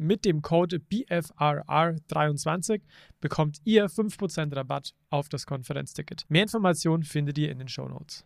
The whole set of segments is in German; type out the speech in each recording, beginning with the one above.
Mit dem Code BFRR23 bekommt ihr 5% Rabatt auf das Konferenzticket. Mehr Informationen findet ihr in den Show Notes.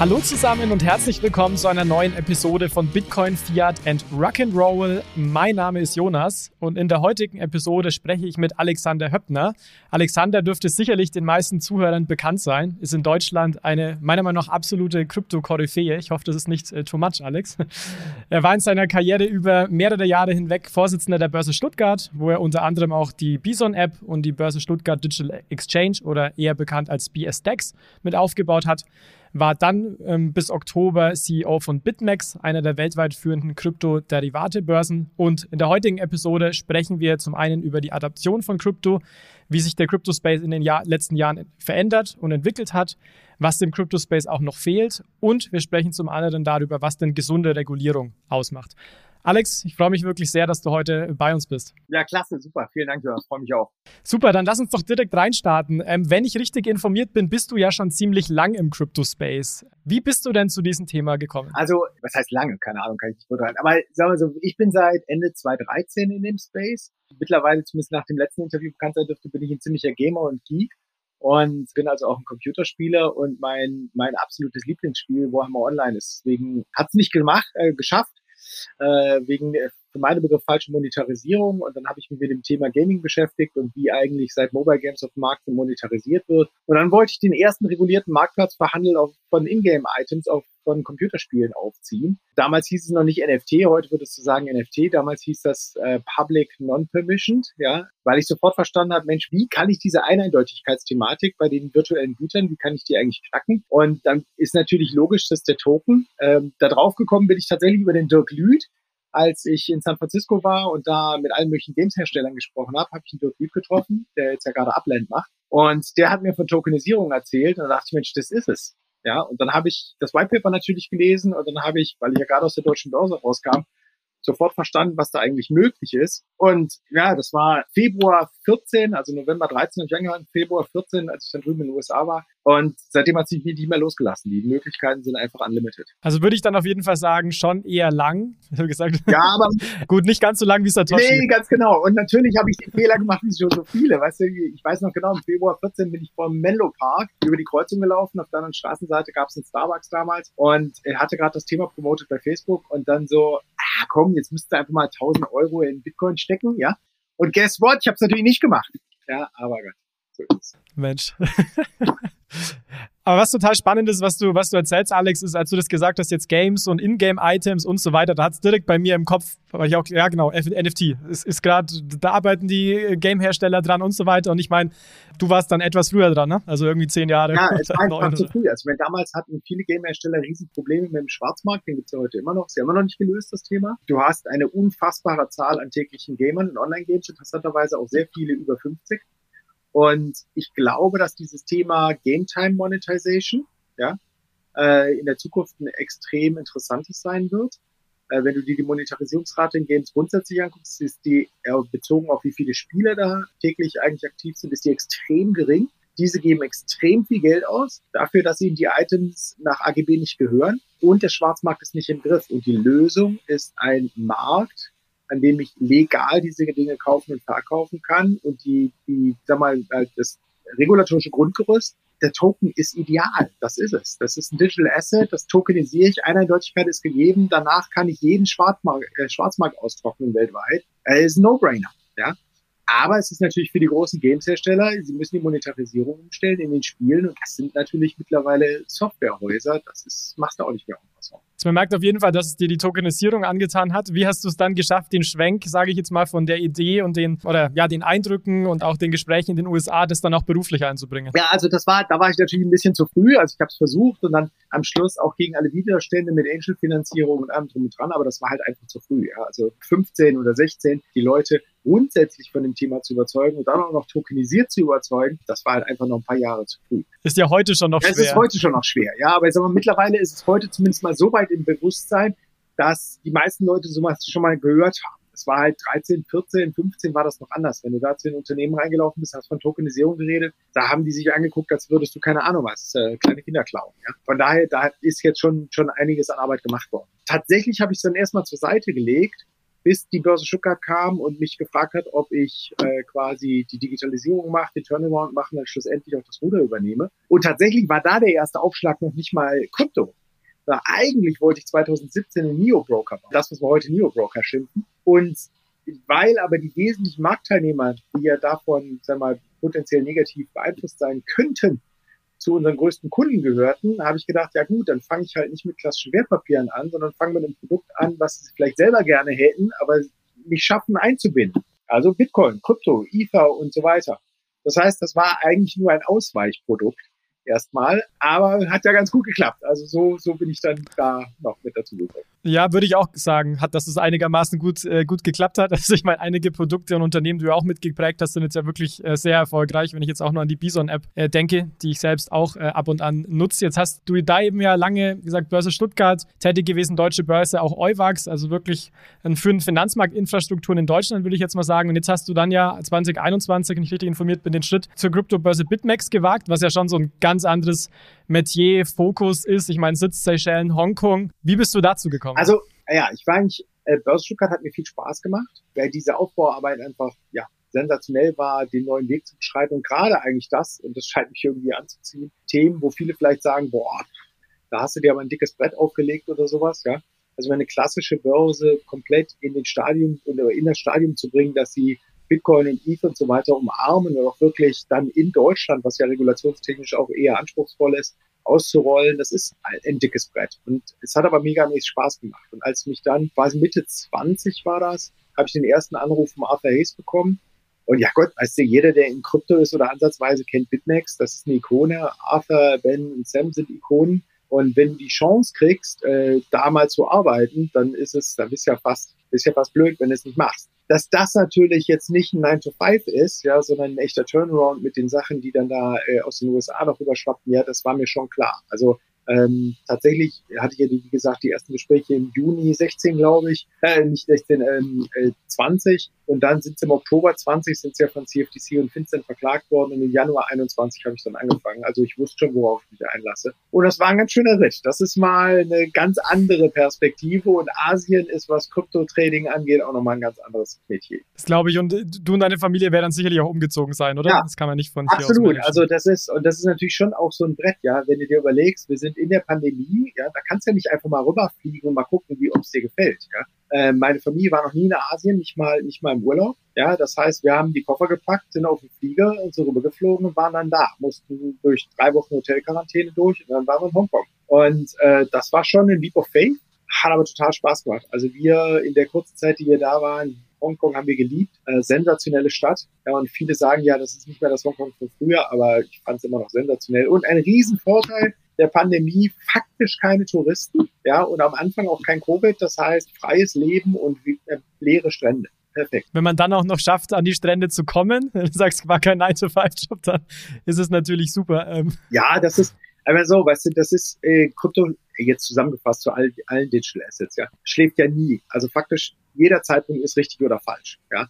Hallo zusammen und herzlich willkommen zu einer neuen Episode von Bitcoin, Fiat and Rock'n'Roll. Mein Name ist Jonas und in der heutigen Episode spreche ich mit Alexander Höppner. Alexander dürfte sicherlich den meisten Zuhörern bekannt sein, ist in Deutschland eine meiner Meinung nach absolute Krypto-Koryphäe. Ich hoffe, das ist nicht äh, too much, Alex. Er war in seiner Karriere über mehrere Jahre hinweg Vorsitzender der Börse Stuttgart, wo er unter anderem auch die Bison-App und die Börse Stuttgart Digital Exchange oder eher bekannt als BSDEX mit aufgebaut hat war dann ähm, bis Oktober CEO von BitMEX, einer der weltweit führenden Krypto-Derivate-Börsen. Und in der heutigen Episode sprechen wir zum einen über die Adaption von Krypto, wie sich der Crypto-Space in den Jahr letzten Jahren verändert und entwickelt hat, was dem Crypto-Space auch noch fehlt und wir sprechen zum anderen darüber, was denn gesunde Regulierung ausmacht. Alex, ich freue mich wirklich sehr, dass du heute bei uns bist. Ja, klasse, super. Vielen Dank, Jonas. Freue mich auch. Super, dann lass uns doch direkt reinstarten. Ähm, wenn ich richtig informiert bin, bist du ja schon ziemlich lang im Crypto-Space. Wie bist du denn zu diesem Thema gekommen? Also, was heißt lange? Keine Ahnung, kann ich nicht beurteilen. Aber sagen wir so, ich bin seit Ende 2013 in dem Space. Mittlerweile, zumindest nach dem letzten Interview bekannt sein dürfte, bin ich ein ziemlicher Gamer und Geek und bin also auch ein Computerspieler und mein mein absolutes Lieblingsspiel Warhammer Online ist. Deswegen hat es nicht gemacht, äh, geschafft, äh, wegen für meine Begriff falsche Monetarisierung und dann habe ich mich mit dem Thema Gaming beschäftigt und wie eigentlich seit Mobile Games auf dem Markt monetarisiert wird. Und dann wollte ich den ersten regulierten Marktplatz für Handel auf, von Ingame-Items auf von Computerspielen aufziehen. Damals hieß es noch nicht NFT, heute würdest du sagen NFT. Damals hieß das äh, Public Non-Permissioned, ja, weil ich sofort verstanden habe, Mensch, wie kann ich diese Eindeutigkeitsthematik bei den virtuellen Gütern, wie kann ich die eigentlich knacken? Und dann ist natürlich logisch, dass der Token, ähm, da drauf gekommen bin ich tatsächlich über den Dirk Lüth, als ich in San Francisco war und da mit allen möglichen Games-Herstellern gesprochen habe, habe ich einen Dirk Lüth getroffen, der jetzt ja gerade Upland macht. Und der hat mir von Tokenisierung erzählt und da dachte ich, Mensch, das ist es. Ja, und dann habe ich das White Paper natürlich gelesen und dann habe ich, weil ich ja gerade aus der deutschen Börse rauskam, sofort verstanden, was da eigentlich möglich ist. Und ja, das war Februar 14, also November 13 und ich Februar 14, als ich dann drüben in den USA war. Und seitdem hat sich nicht mehr losgelassen. Die Möglichkeiten sind einfach unlimited. Also würde ich dann auf jeden Fall sagen, schon eher lang. gesagt. Ja, aber gut, nicht ganz so lang wie Satoshi. Nee, ganz genau. Und natürlich habe ich den Fehler gemacht, wie schon so viele. Weißt du, ich weiß noch genau, im Februar 14 bin ich vor Menlo Park über die Kreuzung gelaufen. Auf der anderen Straßenseite gab es einen Starbucks damals und er hatte gerade das Thema promotet bei Facebook und dann so, ah komm, jetzt müsst ihr einfach mal 1000 Euro in Bitcoin stecken, ja. Und guess what? Ich habe es natürlich nicht gemacht. Ja, aber Gott, so ist es. Mensch. Aber was total spannend ist, was du, was du erzählst, Alex, ist, als du das gesagt hast, jetzt Games und Ingame-Items und so weiter, da hat es direkt bei mir im Kopf, weil ich auch, ja genau, NFT. Es ist gerade, da arbeiten die Game-Hersteller dran und so weiter. Und ich meine, du warst dann etwas früher dran, ne? Also irgendwie zehn Jahre. Ja, es war einfach zu früh. Also damals hatten viele Game-Hersteller Riesenprobleme mit dem Schwarzmarkt, den gibt's ja heute immer noch. Sie haben immer noch nicht gelöst, das Thema. Du hast eine unfassbare Zahl an täglichen Gamern in Online-Games, interessanterweise auch sehr viele über 50. Und ich glaube, dass dieses Thema Game Time Monetization ja, äh, in der Zukunft ein extrem interessantes sein wird. Äh, wenn du dir die Monetarisierungsrate in Games grundsätzlich anguckst, ist die äh, bezogen auf wie viele Spieler da täglich eigentlich aktiv sind, ist die extrem gering. Diese geben extrem viel Geld aus dafür, dass ihnen die Items nach AGB nicht gehören und der Schwarzmarkt ist nicht im Griff. Und die Lösung ist ein Markt, an dem ich legal diese Dinge kaufen und verkaufen kann und die, die, sag mal, halt das regulatorische Grundgerüst, der Token ist ideal. Das ist es. Das ist ein Digital Asset. Das tokenisiere ich. Eindeutigkeit ist gegeben. Danach kann ich jeden Schwarzmarkt, äh, Schwarzmarkt austrocknen weltweit. Er ist ein No-Brainer. Ja. Aber es ist natürlich für die großen Games-Hersteller, sie müssen die Monetarisierung umstellen in den Spielen und das sind natürlich mittlerweile Softwarehäuser. Das ist, machst du auch nicht mehr anders. Man merkt auf jeden Fall, dass es dir die Tokenisierung angetan hat. Wie hast du es dann geschafft, den Schwenk, sage ich jetzt mal, von der Idee und den, oder ja, den Eindrücken und auch den Gesprächen in den USA, das dann auch beruflich einzubringen? Ja, also das war, da war ich natürlich ein bisschen zu früh. Also ich habe es versucht und dann am Schluss auch gegen alle Widerstände mit Angel-Finanzierung und allem drum und dran, aber das war halt einfach zu früh. Ja. Also 15 oder 16, die Leute grundsätzlich von dem Thema zu überzeugen und dann auch noch tokenisiert zu überzeugen, das war halt einfach noch ein paar Jahre zu früh. Ist ja heute schon noch schwer. Es ist heute schon noch schwer, ja, aber ich sag mal, mittlerweile ist es heute zumindest mal so weit im Bewusstsein, dass die meisten Leute sowas schon mal gehört haben. Es war halt 13, 14, 15 war das noch anders. Wenn du da zu den Unternehmen reingelaufen bist, hast von Tokenisierung geredet, da haben die sich angeguckt, als würdest du keine Ahnung was, äh, kleine Kinder klauen. Ja? Von daher, da ist jetzt schon, schon einiges an Arbeit gemacht worden. Tatsächlich habe ich es dann erstmal zur Seite gelegt, bis die Börse Stuttgart kam und mich gefragt hat, ob ich äh, quasi die Digitalisierung mache, den Turnaround mache und dann schlussendlich auch das Ruder übernehme. Und tatsächlich war da der erste Aufschlag noch nicht mal Krypto. Da eigentlich wollte ich 2017 einen Neo-Broker bauen. Das, was wir heute Neo-Broker schimpfen. Und weil aber die wesentlichen Marktteilnehmer, die ja davon, sagen wir mal, potenziell negativ beeinflusst sein könnten, zu unseren größten Kunden gehörten, habe ich gedacht, ja gut, dann fange ich halt nicht mit klassischen Wertpapieren an, sondern fange mit einem Produkt an, was sie vielleicht selber gerne hätten, aber nicht schaffen einzubinden. Also Bitcoin, Krypto, Ether und so weiter. Das heißt, das war eigentlich nur ein Ausweichprodukt erstmal, aber hat ja ganz gut geklappt. Also so, so bin ich dann da noch mit dazu gekommen. Ja, würde ich auch sagen, hat, dass es einigermaßen gut, äh, gut geklappt hat. Also ich meine, einige Produkte und Unternehmen, die du auch mitgeprägt hast, sind jetzt ja wirklich äh, sehr erfolgreich, wenn ich jetzt auch nur an die Bison-App äh, denke, die ich selbst auch äh, ab und an nutze. Jetzt hast du da eben ja lange, gesagt, Börse Stuttgart tätig gewesen, Deutsche Börse, auch Euwax, also wirklich für Finanzmarktinfrastrukturen in Deutschland, würde ich jetzt mal sagen. Und jetzt hast du dann ja 2021, wenn ich richtig informiert bin, den Schritt zur Kryptobörse BitMEX gewagt, was ja schon so ein ganz anderes Metier, Fokus ist. Ich meine, sitzt Seychellen, Hongkong. Wie bist du dazu gekommen? Also, ja, ich war eigentlich, äh, Börse Stuttgart hat mir viel Spaß gemacht, weil diese Aufbauarbeit einfach, ja, sensationell war, den neuen Weg zu beschreiten und gerade eigentlich das, und das scheint mich irgendwie anzuziehen, Themen, wo viele vielleicht sagen, boah, da hast du dir aber ein dickes Brett aufgelegt oder sowas, ja. Also eine klassische Börse komplett in den Stadium oder in das Stadium zu bringen, dass sie Bitcoin und ETH und so weiter umarmen und auch wirklich dann in Deutschland, was ja regulationstechnisch auch eher anspruchsvoll ist, auszurollen, das ist ein dickes Brett. Und es hat aber megamäßig Spaß gemacht. Und als mich dann quasi Mitte 20 war das, habe ich den ersten Anruf von Arthur Hayes bekommen. Und ja Gott, weißt du, jeder, der in Krypto ist oder ansatzweise kennt BitMEX, das ist eine Ikone. Arthur, Ben und Sam sind Ikonen. Und wenn du die Chance kriegst, äh, da mal zu arbeiten, dann ist es, dann bist ja fast, bist ja fast blöd, wenn du es nicht machst. Dass das natürlich jetzt nicht ein 9 to 5 ist, ja, sondern ein echter Turnaround mit den Sachen, die dann da äh, aus den USA noch rüberschwappen, ja, das war mir schon klar. Also ähm, tatsächlich hatte ich ja, wie gesagt, die ersten Gespräche im Juni 16, glaube ich, äh, nicht 16, ähm, äh, 20 und dann sind sie im Oktober 20 sind sie ja von CFTC und FinCEN verklagt worden und im Januar 21 habe ich dann angefangen. Also ich wusste schon, worauf ich mich einlasse. Und das war ein ganz schöner Ritt. Das ist mal eine ganz andere Perspektive und Asien ist, was Krypto-Trading angeht, auch nochmal ein ganz anderes Metier. Das glaube ich und du und deine Familie werden dann sicherlich auch umgezogen sein, oder? Ja, das kann man nicht von hier Absolut. Also das ist, und das ist natürlich schon auch so ein Brett, ja, wenn du dir überlegst, wir sind in der Pandemie, ja, da kannst du ja nicht einfach mal rüberfliegen und mal gucken, wie uns dir gefällt, ja. Äh, meine Familie war noch nie in Asien, nicht mal, nicht mal im Urlaub. Ja, das heißt, wir haben die Koffer gepackt, sind auf den Flieger und so rübergeflogen und waren dann da, mussten durch drei Wochen Hotelquarantäne durch und dann waren wir in Hongkong. Und äh, das war schon ein Leap of Faith, hat aber total Spaß gemacht. Also wir in der kurzen Zeit, die wir da waren, Hongkong haben wir geliebt, äh, sensationelle Stadt. Ja, und viele sagen ja, das ist nicht mehr das Hongkong von früher, aber ich fand es immer noch sensationell. Und ein Riesenvorteil, der Pandemie faktisch keine Touristen, ja, und am Anfang auch kein Covid, das heißt freies Leben und äh, leere Strände. Perfekt. Wenn man dann auch noch schafft, an die Strände zu kommen, du sagst, war kein 9-to-5-Job, dann ist es natürlich super. Ähm. Ja, das ist, aber so, weißt du, das ist äh, Krypto, jetzt zusammengefasst zu all, allen Digital Assets, ja, schläft ja nie. Also faktisch, jeder Zeitpunkt ist richtig oder falsch, ja.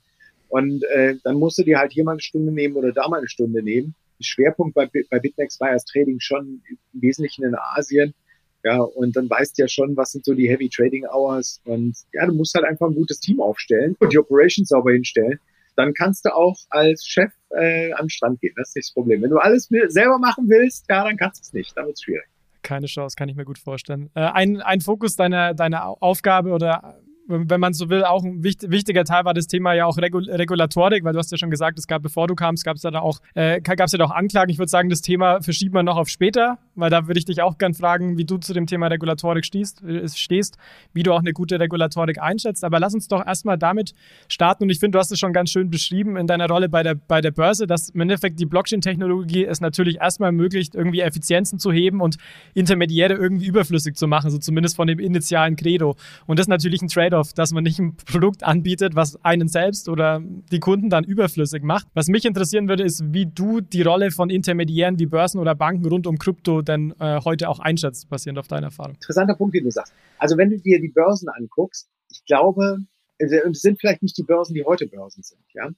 Und äh, dann musst du dir halt hier mal eine Stunde nehmen oder da mal eine Stunde nehmen. Schwerpunkt bei, bei BitMEX war ja das Trading schon im Wesentlichen in Asien. Ja, und dann weißt du ja schon, was sind so die Heavy Trading Hours. Und ja, du musst halt einfach ein gutes Team aufstellen und die Operations sauber hinstellen. Dann kannst du auch als Chef äh, an den Strand gehen. Das ist nicht das Problem. Wenn du alles selber machen willst, ja, dann kannst du es nicht. Dann wird es schwierig. Keine Chance, kann ich mir gut vorstellen. Äh, ein, ein Fokus deiner, deiner Aufgabe oder wenn man so will, auch ein wichtiger Teil war das Thema ja auch Regul Regulatorik, weil du hast ja schon gesagt, es gab, bevor du kamst, gab es ja da auch, äh, gab es ja auch Anklagen. Ich würde sagen, das Thema verschiebt man noch auf später, weil da würde ich dich auch gern fragen, wie du zu dem Thema Regulatorik stehst, äh, stehst wie du auch eine gute Regulatorik einschätzt. Aber lass uns doch erstmal damit starten. Und ich finde, du hast es schon ganz schön beschrieben in deiner Rolle bei der, bei der Börse, dass im Endeffekt die Blockchain-Technologie es natürlich erstmal ermöglicht, irgendwie Effizienzen zu heben und Intermediäre irgendwie überflüssig zu machen, so zumindest von dem initialen Credo. Und das ist natürlich ein Trade-off, dass man nicht ein Produkt anbietet, was einen selbst oder die Kunden dann überflüssig macht. Was mich interessieren würde, ist, wie du die Rolle von Intermediären wie Börsen oder Banken rund um Krypto denn äh, heute auch einschätzt, basierend auf deiner Erfahrung. Interessanter Punkt, den du sagst. Also wenn du dir die Börsen anguckst, ich glaube, also, es sind vielleicht nicht die Börsen, die heute Börsen sind, ja.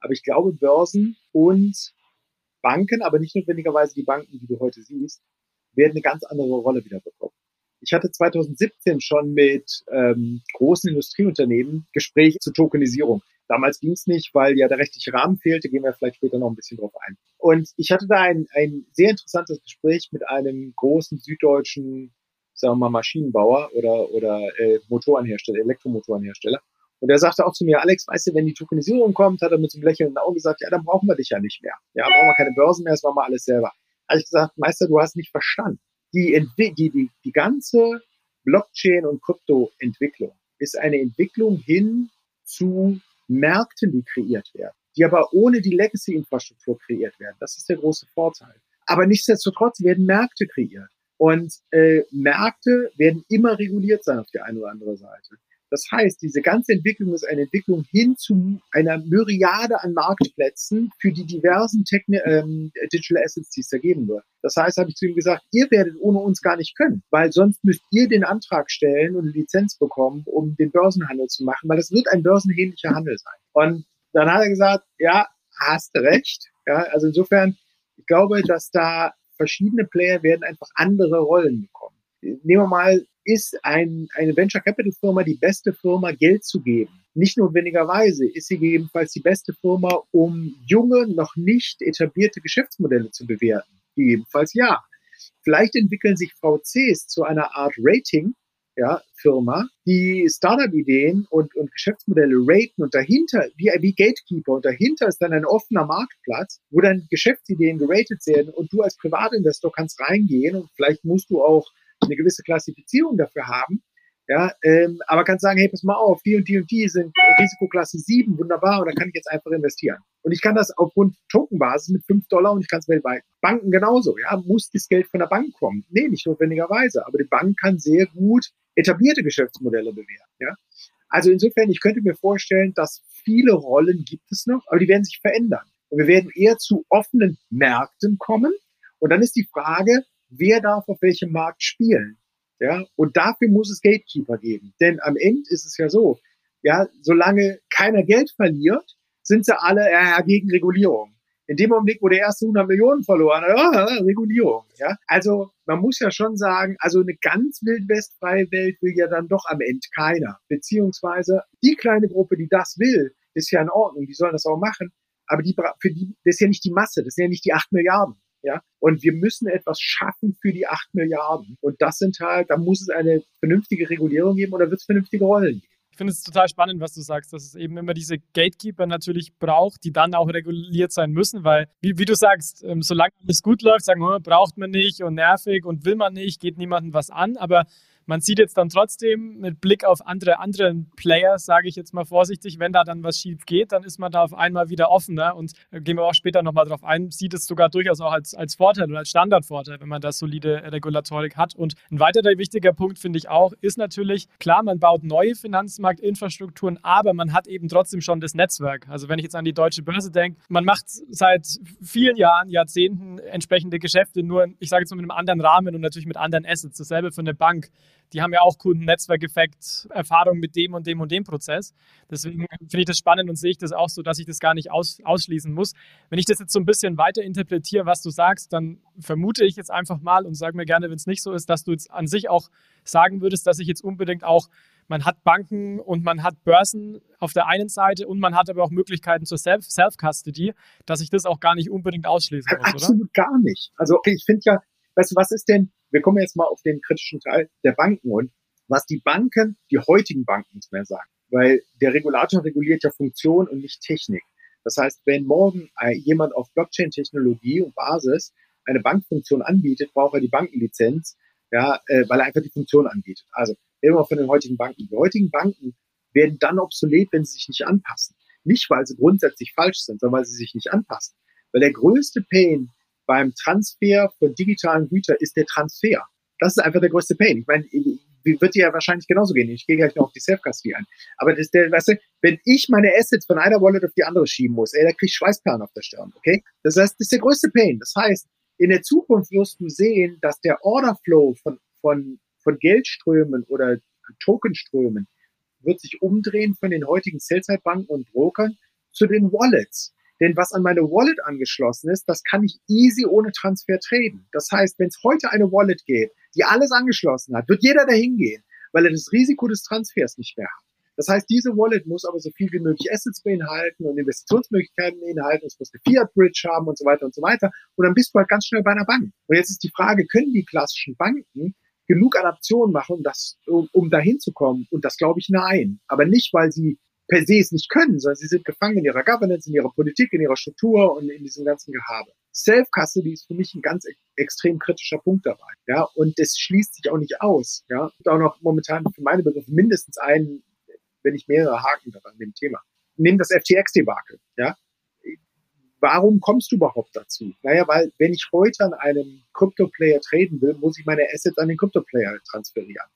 Aber ich glaube, Börsen und Banken, aber nicht notwendigerweise die Banken, die du heute siehst, werden eine ganz andere Rolle wieder bekommen. Ich hatte 2017 schon mit ähm, großen Industrieunternehmen Gespräche zur Tokenisierung. Damals ging es nicht, weil ja der rechtliche Rahmen fehlte, gehen wir vielleicht später noch ein bisschen drauf ein. Und ich hatte da ein, ein sehr interessantes Gespräch mit einem großen süddeutschen, sagen wir mal, Maschinenbauer oder, oder äh, Motorenhersteller, Elektromotorenhersteller. Und er sagte auch zu mir, Alex, weißt du, wenn die Tokenisierung kommt, hat er mit so einem lächelnden Auge gesagt, ja, dann brauchen wir dich ja nicht mehr. Ja, brauchen wir keine Börsen mehr, das machen wir alles selber. Da habe ich gesagt, Meister, du hast nicht verstanden die, die, die, die ganze Blockchain- und Kryptoentwicklung ist eine Entwicklung hin zu Märkten, die kreiert werden, die aber ohne die Legacy-Infrastruktur kreiert werden. Das ist der große Vorteil. Aber nichtsdestotrotz werden Märkte kreiert. Und äh, Märkte werden immer reguliert sein auf der einen oder anderen Seite. Das heißt, diese ganze Entwicklung ist eine Entwicklung hin zu einer Myriade an Marktplätzen für die diversen Techni ähm, Digital Assets, die es da geben wird. Das heißt, habe ich zu ihm gesagt, ihr werdet ohne uns gar nicht können, weil sonst müsst ihr den Antrag stellen und eine Lizenz bekommen, um den Börsenhandel zu machen, weil es wird ein börsenähnlicher Handel sein. Und dann hat er gesagt, ja, hast recht. Ja, also insofern, ich glaube, dass da verschiedene Player werden einfach andere Rollen bekommen. Nehmen wir mal ist ein, eine Venture Capital Firma die beste Firma, Geld zu geben? Nicht notwendigerweise ist sie gegebenenfalls die beste Firma, um junge, noch nicht etablierte Geschäftsmodelle zu bewerten. Gegebenenfalls ja. Vielleicht entwickeln sich VCs zu einer Art Rating, ja, Firma, die Startup-Ideen und, und Geschäftsmodelle raten und dahinter, wie, wie Gatekeeper, und dahinter ist dann ein offener Marktplatz, wo dann Geschäftsideen geratet werden und du als Privatinvestor kannst reingehen und vielleicht musst du auch eine gewisse Klassifizierung dafür haben. Ja, ähm, aber kannst sagen, hey, pass mal auf, die und die und die sind Risikoklasse 7, wunderbar, und da kann ich jetzt einfach investieren. Und ich kann das aufgrund Tokenbasis mit 5 Dollar und ich kann es weltweit. Banken genauso, ja, muss das Geld von der Bank kommen? Nee, nicht notwendigerweise, aber die Bank kann sehr gut etablierte Geschäftsmodelle bewerten, ja. Also insofern, ich könnte mir vorstellen, dass viele Rollen gibt es noch, aber die werden sich verändern. Und wir werden eher zu offenen Märkten kommen. Und dann ist die Frage, wer darf auf welchem Markt spielen. Ja, und dafür muss es Gatekeeper geben. Denn am Ende ist es ja so, ja, solange keiner Geld verliert, sind sie alle äh, gegen Regulierung. In dem Augenblick, wo der erste 100 Millionen verloren hat, äh, Regulierung. Ja, also man muss ja schon sagen, also eine ganz wildwestfreie Welt will ja dann doch am Ende keiner. Beziehungsweise die kleine Gruppe, die das will, ist ja in Ordnung, die sollen das auch machen. Aber die, für die, das ist ja nicht die Masse, das sind ja nicht die acht Milliarden. Ja, und wir müssen etwas schaffen für die acht Milliarden. Und das sind halt, da muss es eine vernünftige Regulierung geben oder wird es vernünftige Rollen geben. Ich finde es total spannend, was du sagst, dass es eben immer diese Gatekeeper natürlich braucht, die dann auch reguliert sein müssen, weil, wie, wie du sagst, ähm, solange alles gut läuft, sagen wir, braucht man nicht und nervig und will man nicht, geht niemandem was an, aber man sieht jetzt dann trotzdem mit Blick auf andere, andere Player, sage ich jetzt mal vorsichtig, wenn da dann was schief geht, dann ist man da auf einmal wieder offener und äh, gehen wir auch später nochmal drauf ein, sieht es sogar durchaus auch als, als Vorteil oder als Standardvorteil, wenn man da solide Regulatorik hat. Und ein weiterer wichtiger Punkt, finde ich auch, ist natürlich, klar, man baut neue Finanzmarktinfrastrukturen, aber man hat eben trotzdem schon das Netzwerk. Also wenn ich jetzt an die deutsche Börse denke, man macht seit vielen Jahren, Jahrzehnten entsprechende Geschäfte, nur, ich sage jetzt mal mit einem anderen Rahmen und natürlich mit anderen Assets. Dasselbe für eine Bank die haben ja auch Kundennetzwerkeffekt, Erfahrung mit dem und dem und dem Prozess. Deswegen finde ich das spannend und sehe ich das auch so, dass ich das gar nicht aus, ausschließen muss. Wenn ich das jetzt so ein bisschen weiter interpretiere, was du sagst, dann vermute ich jetzt einfach mal und sage mir gerne, wenn es nicht so ist, dass du jetzt an sich auch sagen würdest, dass ich jetzt unbedingt auch man hat Banken und man hat Börsen auf der einen Seite und man hat aber auch Möglichkeiten zur Self-Custody, dass ich das auch gar nicht unbedingt ausschließen muss, Absolut oder? gar nicht. Also okay, ich finde ja, weißt du, was ist denn, wir kommen jetzt mal auf den kritischen Teil der Banken und was die Banken, die heutigen Banken nicht mehr sagen. Weil der Regulator reguliert ja Funktion und nicht Technik. Das heißt, wenn morgen jemand auf Blockchain-Technologie und Basis eine Bankfunktion anbietet, braucht er die Bankenlizenz, ja, äh, weil er einfach die Funktion anbietet. Also immer von den heutigen Banken. Die heutigen Banken werden dann obsolet, wenn sie sich nicht anpassen. Nicht, weil sie grundsätzlich falsch sind, sondern weil sie sich nicht anpassen. Weil der größte Pain beim Transfer von digitalen Gütern ist der Transfer. Das ist einfach der größte Pain. Ich meine, wird dir ja wahrscheinlich genauso gehen. Ich gehe gleich noch auf die Self-Custody ein. Aber das, der, weißt du, wenn ich meine Assets von einer Wallet auf die andere schieben muss, ey, da krieg ich Schweißperlen auf der Stirn, okay? Das heißt, das ist der größte Pain. Das heißt, in der Zukunft wirst du sehen, dass der Orderflow von, von, von Geldströmen oder Tokenströmen wird sich umdrehen von den heutigen Sell-Side-Banken und Brokern zu den Wallets. Denn was an meine Wallet angeschlossen ist, das kann ich easy ohne Transfer traden. Das heißt, wenn es heute eine Wallet geht, die alles angeschlossen hat, wird jeder dahin gehen, weil er das Risiko des Transfers nicht mehr hat. Das heißt, diese Wallet muss aber so viel wie möglich Assets beinhalten und Investitionsmöglichkeiten beinhalten. Es muss eine Fiat-Bridge haben und so weiter und so weiter. Und dann bist du halt ganz schnell bei einer Bank. Und jetzt ist die Frage, können die klassischen Banken genug Adaptionen machen, um, das, um, um dahin zu kommen? Und das glaube ich nein. Aber nicht, weil sie per se es nicht können, sondern sie sind gefangen in ihrer Governance, in ihrer Politik, in ihrer Struktur und in diesem ganzen Gehabe. Self-Custody ist für mich ein ganz extrem kritischer Punkt dabei. Ja, und das schließt sich auch nicht aus. Ja, und auch noch momentan für meine Begriffe mindestens einen, wenn nicht mehrere Haken daran dem Thema. Nimm das FTX-Debakel. Ja, warum kommst du überhaupt dazu? Naja, weil wenn ich heute an einem Crypto-Player traden will, muss ich meine Assets an den Crypto-Player transferieren.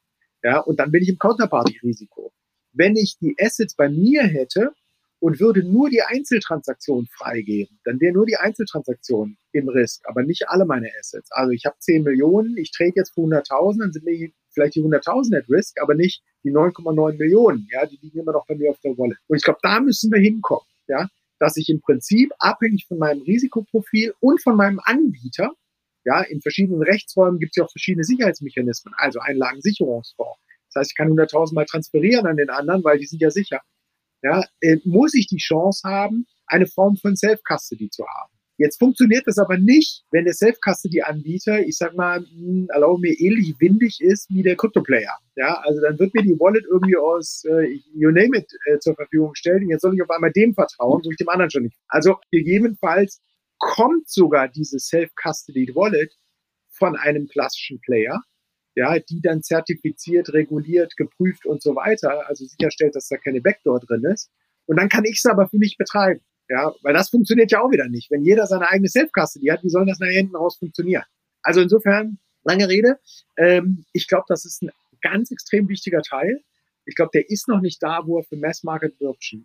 Ja, und dann bin ich im Counterparty-Risiko. Wenn ich die Assets bei mir hätte und würde nur die Einzeltransaktion freigeben, dann wäre nur die Einzeltransaktion im Risk, aber nicht alle meine Assets. Also ich habe 10 Millionen, ich trade jetzt für 100.000, dann sind mir vielleicht die 100.000 at Risk, aber nicht die 9,9 Millionen. Ja, die liegen immer noch bei mir auf der Wallet. Und ich glaube, da müssen wir hinkommen. Ja, dass ich im Prinzip abhängig von meinem Risikoprofil und von meinem Anbieter, ja, in verschiedenen Rechtsräumen gibt es ja auch verschiedene Sicherheitsmechanismen, also Einlagensicherungsfonds. Heißt, ich kann 100.000 Mal transferieren an den anderen, weil die sind ja sicher. Ja, äh, muss ich die Chance haben, eine Form von Self-Custody zu haben. Jetzt funktioniert das aber nicht, wenn der Self-Custody-Anbieter, ich sag mal, hm, erlaube mir, ähnlich windig ist wie der Crypto-Player. Ja, also dann wird mir die Wallet irgendwie aus äh, You name it äh, zur Verfügung stellen. Und jetzt soll ich auf einmal dem vertrauen, wo ich dem anderen schon nicht. Also gegebenenfalls kommt sogar diese Self-Custody Wallet von einem klassischen Player, ja, die dann zertifiziert, reguliert, geprüft und so weiter, also sicherstellt, dass da keine Backdoor drin ist. Und dann kann ich es aber für mich betreiben. Ja, weil das funktioniert ja auch wieder nicht. Wenn jeder seine eigene Self-Custody hat, wie soll das nach hinten raus funktionieren? Also insofern, lange Rede. Ähm, ich glaube, das ist ein ganz extrem wichtiger Teil. Ich glaube, der ist noch nicht da, wo er für Mass Market Adoption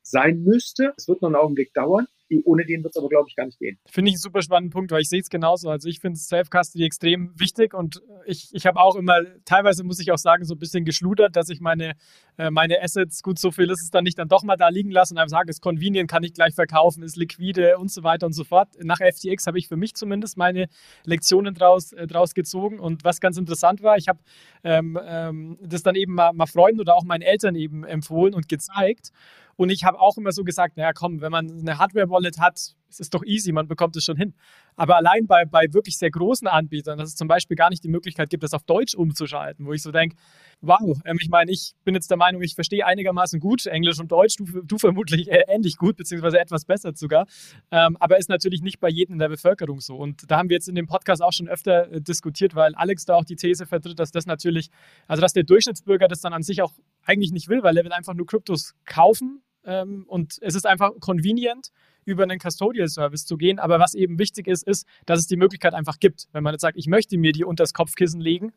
sein müsste. Es wird noch einen Augenblick dauern ohne den wird es aber, glaube ich, gar nicht gehen. Finde ich einen super spannenden Punkt, weil ich sehe es genauso. Also ich finde Self-Custody extrem wichtig und ich, ich habe auch immer, teilweise muss ich auch sagen, so ein bisschen geschludert, dass ich meine, äh, meine Assets, gut, so viel ist es dann nicht, dann doch mal da liegen lasse und einfach sage, ist convenient, kann ich gleich verkaufen, ist liquide und so weiter und so fort. Nach FTX habe ich für mich zumindest meine Lektionen draus, äh, draus gezogen und was ganz interessant war, ich habe ähm, ähm, das dann eben mal, mal Freunden oder auch meinen Eltern eben empfohlen und gezeigt und ich habe auch immer so gesagt, naja, komm, wenn man eine Hardware-Wallet hat, es ist doch easy, man bekommt es schon hin. Aber allein bei, bei wirklich sehr großen Anbietern, dass es zum Beispiel gar nicht die Möglichkeit gibt, das auf Deutsch umzuschalten, wo ich so denke, wow, ähm, ich meine, ich bin jetzt der Meinung, ich verstehe einigermaßen gut Englisch und Deutsch, du, du vermutlich äh, ähnlich gut, beziehungsweise etwas besser sogar. Ähm, aber ist natürlich nicht bei jedem in der Bevölkerung so. Und da haben wir jetzt in dem Podcast auch schon öfter äh, diskutiert, weil Alex da auch die These vertritt, dass das natürlich, also dass der Durchschnittsbürger das dann an sich auch eigentlich nicht will, weil er will einfach nur Kryptos kaufen ähm, und es ist einfach convenient über einen Custodial Service zu gehen. Aber was eben wichtig ist, ist, dass es die Möglichkeit einfach gibt. Wenn man jetzt sagt, ich möchte mir die unter das Kopfkissen legen,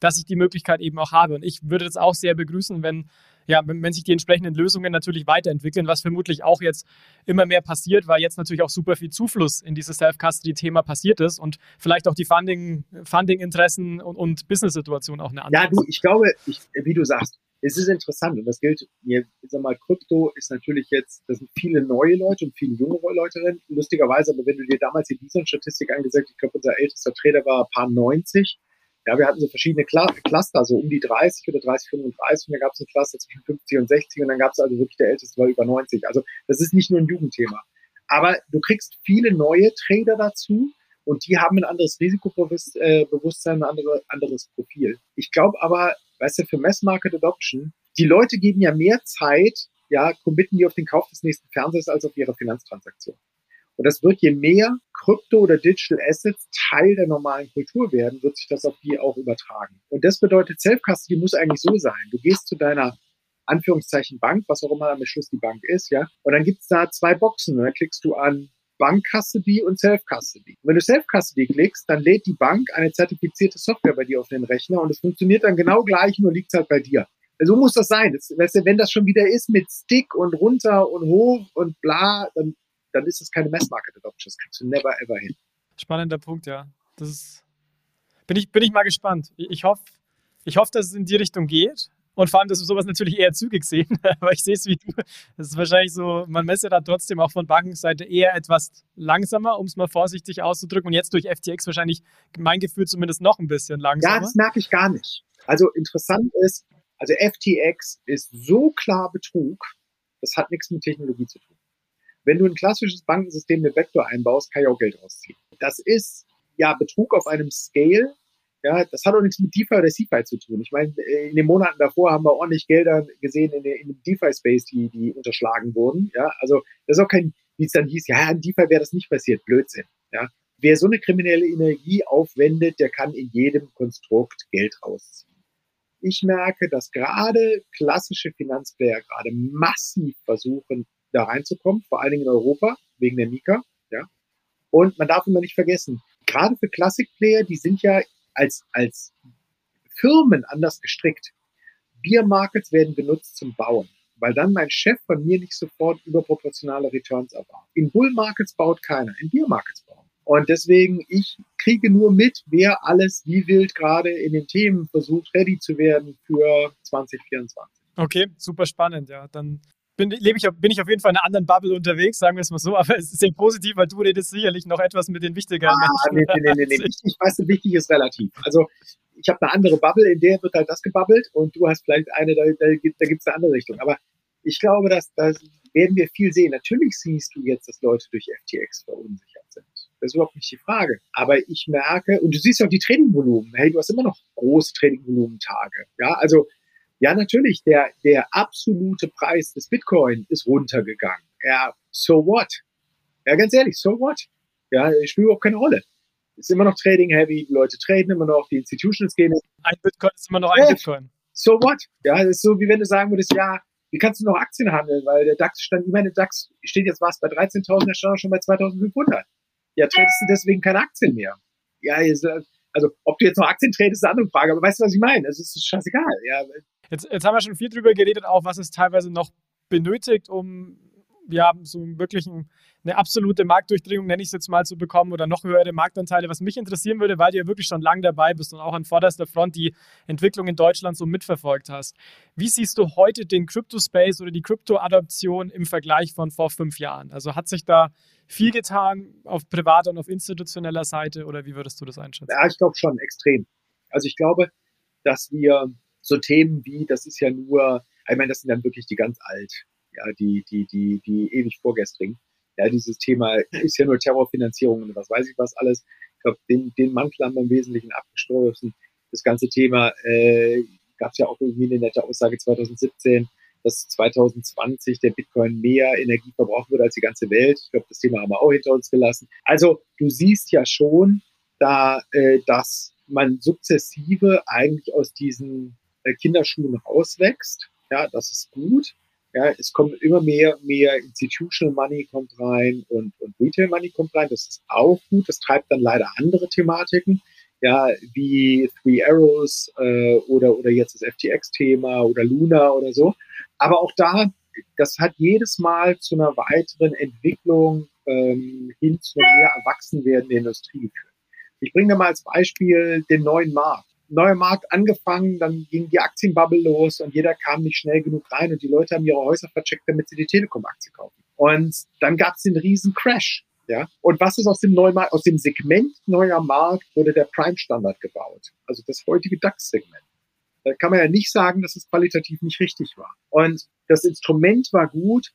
dass ich die Möglichkeit eben auch habe. Und ich würde das auch sehr begrüßen, wenn, ja, wenn, wenn sich die entsprechenden Lösungen natürlich weiterentwickeln, was vermutlich auch jetzt immer mehr passiert, weil jetzt natürlich auch super viel Zufluss in dieses Self-Custody-Thema passiert ist und vielleicht auch die Funding, Funding-Interessen und, und Business-Situation auch eine andere. Ja, du, ich glaube, ich, wie du sagst, es ist interessant und das gilt, ich sag mal, Krypto ist natürlich jetzt, das sind viele neue Leute und viele junge Leute drin, lustigerweise, aber wenn du dir damals die Bison-Statistik angesagt, ich glaube, unser ältester Trader war ein paar 90, ja, wir hatten so verschiedene Cluster, so um die 30 oder 30, 35 und dann gab es ein Cluster zwischen 50 und 60 und dann gab es also wirklich der älteste war über 90. Also das ist nicht nur ein Jugendthema. Aber du kriegst viele neue Trader dazu und die haben ein anderes Risikobewusstsein, ein andere, anderes Profil. Ich glaube aber, weißt du, für Mass Market Adoption, die Leute geben ja mehr Zeit, ja, committen die auf den Kauf des nächsten Fernsehers als auf ihre Finanztransaktion. Und das wird, je mehr Krypto oder Digital Assets Teil der normalen Kultur werden, wird sich das auf die auch übertragen. Und das bedeutet, Self-Custody muss eigentlich so sein. Du gehst zu deiner Anführungszeichen Bank, was auch immer am Schluss die Bank ist, ja, und dann gibt's da zwei Boxen. Und dann klickst du an Bank Custody und Self Custody. Wenn du Self Custody klickst, dann lädt die Bank eine zertifizierte Software bei dir auf den Rechner und es funktioniert dann genau gleich, nur liegt's halt bei dir. So muss das sein. Das, weißt du, wenn das schon wieder ist mit Stick und runter und hoch und bla, dann dann ist es keine Mass-Market Adoption. Das kriegst du never ever hin. Spannender Punkt, ja. Das ist, bin ich, bin ich mal gespannt. Ich, ich hoffe, ich hoffe, dass es in die Richtung geht. Und vor allem, dass wir sowas natürlich eher zügig sehen, aber ich sehe es wie du. Das ist wahrscheinlich so, man messe da trotzdem auch von Bankenseite eher etwas langsamer, um es mal vorsichtig auszudrücken. Und jetzt durch FTX wahrscheinlich mein Gefühl zumindest noch ein bisschen langsamer. Ja, das merke ich gar nicht. Also interessant ist, also FTX ist so klar Betrug, das hat nichts mit Technologie zu tun. Wenn du ein klassisches Bankensystem mit Backdoor einbaust, kann ich auch Geld rausziehen. Das ist ja Betrug auf einem Scale. Ja, das hat auch nichts mit DeFi oder CeFi zu tun. Ich meine, in den Monaten davor haben wir ordentlich Gelder gesehen in, in dem DeFi-Space, die, die unterschlagen wurden. Ja, also das ist auch kein, wie es dann hieß, ja, in DeFi wäre das nicht passiert. Blödsinn. Ja, wer so eine kriminelle Energie aufwendet, der kann in jedem Konstrukt Geld rausziehen. Ich merke, dass gerade klassische Finanzplayer gerade massiv versuchen, da reinzukommen, vor allen Dingen in Europa, wegen der Mika. Ja. Und man darf immer nicht vergessen, gerade für Classic-Player, die sind ja als, als Firmen anders gestrickt. Beer Markets werden benutzt zum Bauen, weil dann mein Chef von mir nicht sofort überproportionale Returns erwartet. In Bull Markets baut keiner, in Beer Markets bauen. Und deswegen, ich kriege nur mit, wer alles wie wild gerade in den Themen versucht, ready zu werden für 2024. Okay, super spannend, ja. Dann bin, lebe ich, bin ich auf jeden Fall in einer anderen Bubble unterwegs, sagen wir es mal so, aber es ist sehr positiv, weil du redest sicherlich noch etwas mit den wichtigeren ah, Menschen. Nee, nee, nee, nee. Ich, weiß, wichtig ist relativ. Also ich habe eine andere Bubble, in der wird halt das gebabbelt und du hast vielleicht eine, da, da, da gibt es eine andere Richtung. Aber ich glaube, dass da werden wir viel sehen. Natürlich siehst du jetzt, dass Leute durch FTX verunsichert sind. Das ist überhaupt nicht die Frage. Aber ich merke, und du siehst auch die Tradingvolumen. Hey, du hast immer noch große Tradingvolumentage. Ja, also ja, natürlich, der, der absolute Preis des Bitcoin ist runtergegangen. Ja, so what? Ja, ganz ehrlich, so what? Ja, ich spiele überhaupt keine Rolle. Ist immer noch Trading heavy, die Leute traden immer noch, die Institutions gehen. Ein Bitcoin ist immer noch ein ja, Bitcoin. So what? Ja, das ist so, wie wenn du sagen würdest, ja, wie kannst du noch Aktien handeln? Weil der DAX stand, ich meine, der DAX steht jetzt was bei 13.000, der stand schon bei 2.500. Ja, tradest du deswegen keine Aktien mehr? Ja, also, ob du jetzt noch Aktien tradest, ist eine andere Frage, aber weißt du, was ich meine? Es ist scheißegal. Ja, Jetzt, jetzt haben wir schon viel drüber geredet, auch was es teilweise noch benötigt, um ja, so wirklich ein, eine absolute Marktdurchdringung, nenne ich es jetzt mal, zu bekommen oder noch höhere Marktanteile. Was mich interessieren würde, weil du ja wirklich schon lange dabei bist und auch an vorderster Front die Entwicklung in Deutschland so mitverfolgt hast. Wie siehst du heute den Crypto-Space oder die Crypto-Adoption im Vergleich von vor fünf Jahren? Also hat sich da viel getan auf privater und auf institutioneller Seite oder wie würdest du das einschätzen? Ja, ich glaube schon extrem. Also ich glaube, dass wir so Themen wie, das ist ja nur, ich meine, das sind dann wirklich die ganz alt, ja, die, die, die, die ewig vorgestrigen. Ja, dieses Thema ist ja nur Terrorfinanzierung und was weiß ich was alles. Ich glaube, den, den Mantel haben wir im Wesentlichen abgestoßen. Das ganze Thema äh, gab es ja auch irgendwie eine nette Aussage 2017, dass 2020 der Bitcoin mehr Energie verbrauchen würde als die ganze Welt. Ich glaube, das Thema haben wir auch hinter uns gelassen. Also du siehst ja schon, da, äh, dass man sukzessive eigentlich aus diesen Kinderschuhen rauswächst. Ja, das ist gut. Ja, es kommt immer mehr, mehr Institutional Money kommt rein und, und Retail Money kommt rein. Das ist auch gut. Das treibt dann leider andere Thematiken, ja, wie Three Arrows äh, oder, oder jetzt das FTX-Thema oder Luna oder so. Aber auch da, das hat jedes Mal zu einer weiteren Entwicklung ähm, hin zu mehr Erwachsenwerden der Industrie geführt. Ich bringe da mal als Beispiel den neuen Markt neuer Markt angefangen, dann ging die Aktienbubble los und jeder kam nicht schnell genug rein und die Leute haben ihre Häuser vercheckt, damit sie die Telekom-Aktie kaufen. Und dann gab es den riesen Crash. Ja? Und was ist aus dem neuen Markt, aus dem Segment neuer Markt wurde der Prime-Standard gebaut? Also das heutige DAX-Segment. Da kann man ja nicht sagen, dass es qualitativ nicht richtig war. Und das Instrument war gut,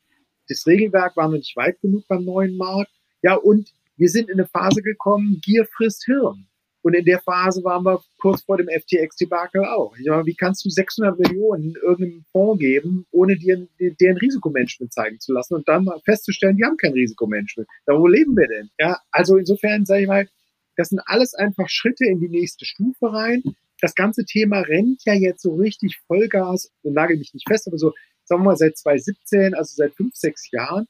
das Regelwerk war noch nicht weit genug beim neuen Markt. Ja, und wir sind in eine Phase gekommen, Gier frisst Hirn. Und in der Phase waren wir kurz vor dem FTX-Debakel auch. Ich meine, wie kannst du 600 Millionen irgendeinem Fonds geben, ohne dir deren Risikomanagement zeigen zu lassen und dann festzustellen, die haben kein Risikomanagement. Da wo leben wir denn? Ja, also insofern sage ich mal, das sind alles einfach Schritte in die nächste Stufe rein. Das ganze Thema rennt ja jetzt so richtig Vollgas, und nagel mich nicht fest, aber so, sagen wir mal, seit 2017, also seit fünf, sechs Jahren.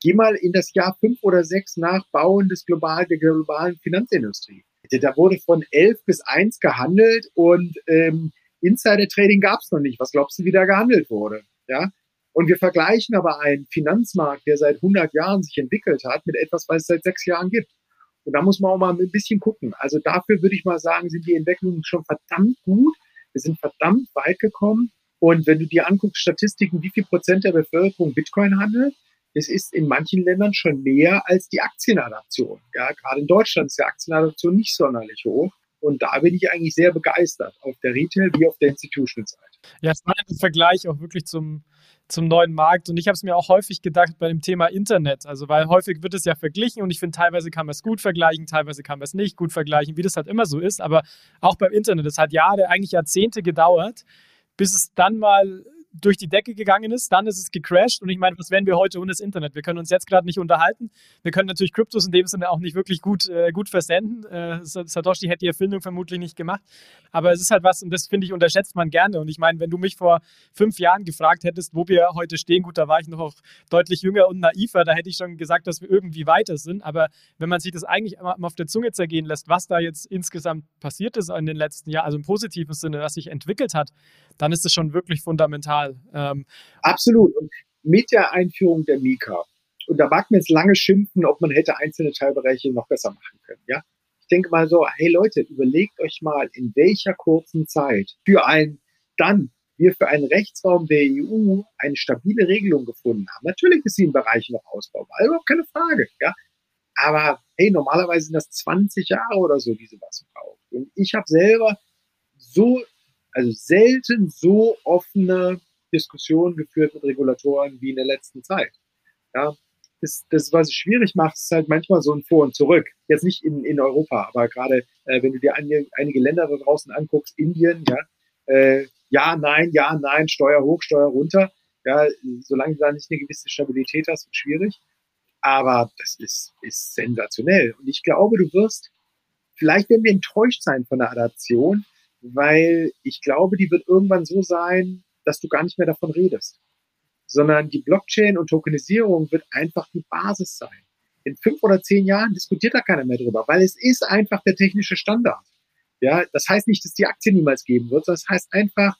Geh mal in das Jahr fünf oder sechs nach Bauen des globalen, der globalen Finanzindustrie da wurde von elf bis eins gehandelt und ähm, Insider-Trading gab es noch nicht. Was glaubst du, wie da gehandelt wurde? Ja. Und wir vergleichen aber einen Finanzmarkt, der seit 100 Jahren sich entwickelt hat, mit etwas, was es seit sechs Jahren gibt. Und da muss man auch mal ein bisschen gucken. Also dafür würde ich mal sagen, sind die Entwicklungen schon verdammt gut. Wir sind verdammt weit gekommen. Und wenn du dir anguckst, Statistiken, wie viel Prozent der Bevölkerung Bitcoin handelt, es ist in manchen Ländern schon mehr als die Aktienadaption. Ja, gerade in Deutschland ist die Aktienadaption nicht sonderlich hoch. Und da bin ich eigentlich sehr begeistert, auf der Retail- wie auf der Institutional-Seite. Ja, es war ein Vergleich auch wirklich zum, zum neuen Markt. Und ich habe es mir auch häufig gedacht bei dem Thema Internet. Also, weil häufig wird es ja verglichen und ich finde, teilweise kann man es gut vergleichen, teilweise kann man es nicht gut vergleichen, wie das halt immer so ist. Aber auch beim Internet, es hat Jahre, eigentlich Jahrzehnte gedauert, bis es dann mal durch die Decke gegangen ist, dann ist es gecrashed. Und ich meine, was wären wir heute ohne das Internet? Wir können uns jetzt gerade nicht unterhalten. Wir können natürlich Kryptos in dem Sinne auch nicht wirklich gut, äh, gut versenden. Äh, Satoshi hätte die Erfindung vermutlich nicht gemacht. Aber es ist halt was, und das finde ich, unterschätzt man gerne. Und ich meine, wenn du mich vor fünf Jahren gefragt hättest, wo wir heute stehen, gut, da war ich noch auch deutlich jünger und naiver, da hätte ich schon gesagt, dass wir irgendwie weiter sind. Aber wenn man sich das eigentlich mal auf der Zunge zergehen lässt, was da jetzt insgesamt passiert ist in den letzten Jahren, also im positiven Sinne, was sich entwickelt hat, dann ist es schon wirklich fundamental. Ähm, Absolut. Und mit der Einführung der Mika, und da mag man jetzt lange schimpfen, ob man hätte einzelne Teilbereiche noch besser machen können, ja. Ich denke mal so, hey Leute, überlegt euch mal, in welcher kurzen Zeit für ein, dann wir für einen Rechtsraum der EU eine stabile Regelung gefunden haben. Natürlich ist sie im Bereich noch ausbaubar, überhaupt keine Frage, ja. Aber hey, normalerweise sind das 20 Jahre oder so, die sowas braucht. Und ich habe selber so also selten so offene Diskussionen geführt mit Regulatoren wie in der letzten Zeit. Ja, das, das was es schwierig macht, ist halt manchmal so ein Vor und Zurück. Jetzt nicht in, in Europa, aber gerade äh, wenn du dir einige, einige Länder da draußen anguckst, Indien, ja, äh, ja, nein, ja, nein, Steuer hoch, Steuer runter. Ja, solange du da nicht eine gewisse Stabilität hast, wird schwierig. Aber das ist, ist sensationell. Und ich glaube, du wirst, vielleicht werden wir enttäuscht sein von der Adaption, weil ich glaube, die wird irgendwann so sein, dass du gar nicht mehr davon redest, sondern die Blockchain und Tokenisierung wird einfach die Basis sein. In fünf oder zehn Jahren diskutiert da keiner mehr drüber, weil es ist einfach der technische Standard. Ja, das heißt nicht, dass die Aktie niemals geben wird, das heißt einfach,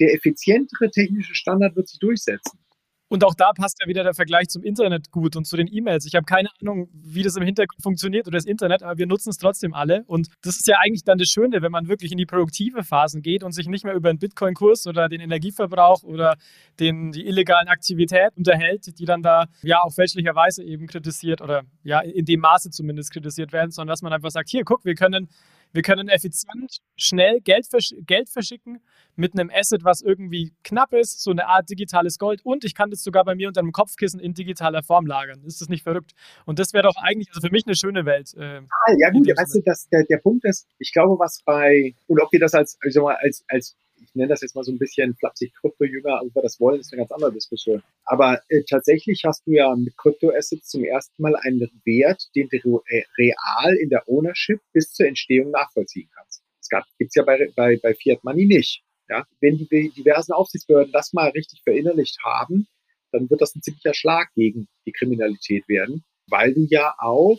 der effizientere technische Standard wird sich durchsetzen. Und auch da passt ja wieder der Vergleich zum Internet gut und zu den E-Mails. Ich habe keine Ahnung, wie das im Hintergrund funktioniert oder das Internet, aber wir nutzen es trotzdem alle. Und das ist ja eigentlich dann das Schöne, wenn man wirklich in die produktive Phasen geht und sich nicht mehr über den Bitcoin-Kurs oder den Energieverbrauch oder den, die illegalen Aktivitäten unterhält, die dann da ja auch fälschlicherweise eben kritisiert oder ja in dem Maße zumindest kritisiert werden, sondern dass man einfach sagt, hier, guck, wir können wir können effizient, schnell Geld, versch Geld verschicken mit einem Asset, was irgendwie knapp ist, so eine Art digitales Gold. Und ich kann das sogar bei mir unter einem Kopfkissen in digitaler Form lagern. Ist das nicht verrückt? Und das wäre doch eigentlich also für mich eine schöne Welt. Äh, ja, gut, weißt du, das, der, der Punkt ist, ich glaube, was bei, oder ob wir das als, also als, als ich nenne das jetzt mal so ein bisschen flapsig Krypto-Jünger, wir das wollen, ist eine ganz andere Diskussion. Aber äh, tatsächlich hast du ja mit Krypto-Assets zum ersten Mal einen Wert, den du real in der Ownership bis zur Entstehung nachvollziehen kannst. Das gibt es ja bei, bei, bei Fiat Money nicht. Ja? Wenn die diversen Aufsichtsbehörden das mal richtig verinnerlicht haben, dann wird das ein ziemlicher Schlag gegen die Kriminalität werden, weil du ja auch,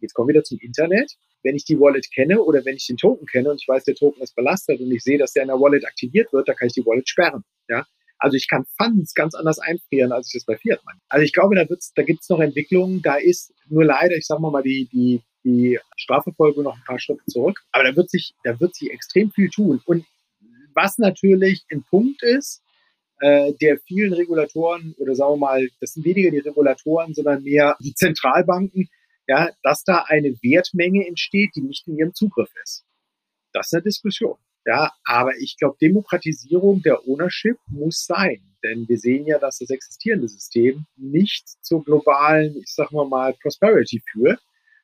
jetzt kommen wir wieder zum Internet, wenn ich die Wallet kenne oder wenn ich den Token kenne und ich weiß, der Token ist belastet und ich sehe, dass der in der Wallet aktiviert wird, dann kann ich die Wallet sperren. Ja? Also ich kann Funds ganz anders einfrieren, als ich das bei Fiat meine. Also ich glaube, da, wird's, da gibt es noch Entwicklungen, da ist nur leider, ich sage mal, die, die, die Strafverfolgung noch ein paar Schritte zurück. Aber da wird sich, da wird sich extrem viel tun. Und was natürlich ein Punkt ist, äh, der vielen Regulatoren, oder sagen wir mal, das sind weniger die Regulatoren, sondern mehr die Zentralbanken, ja, dass da eine Wertmenge entsteht, die nicht in ihrem Zugriff ist. Das ist eine Diskussion. Ja, aber ich glaube, Demokratisierung der Ownership muss sein. Denn wir sehen ja, dass das existierende System nicht zur globalen, ich sag mal mal, Prosperity führt,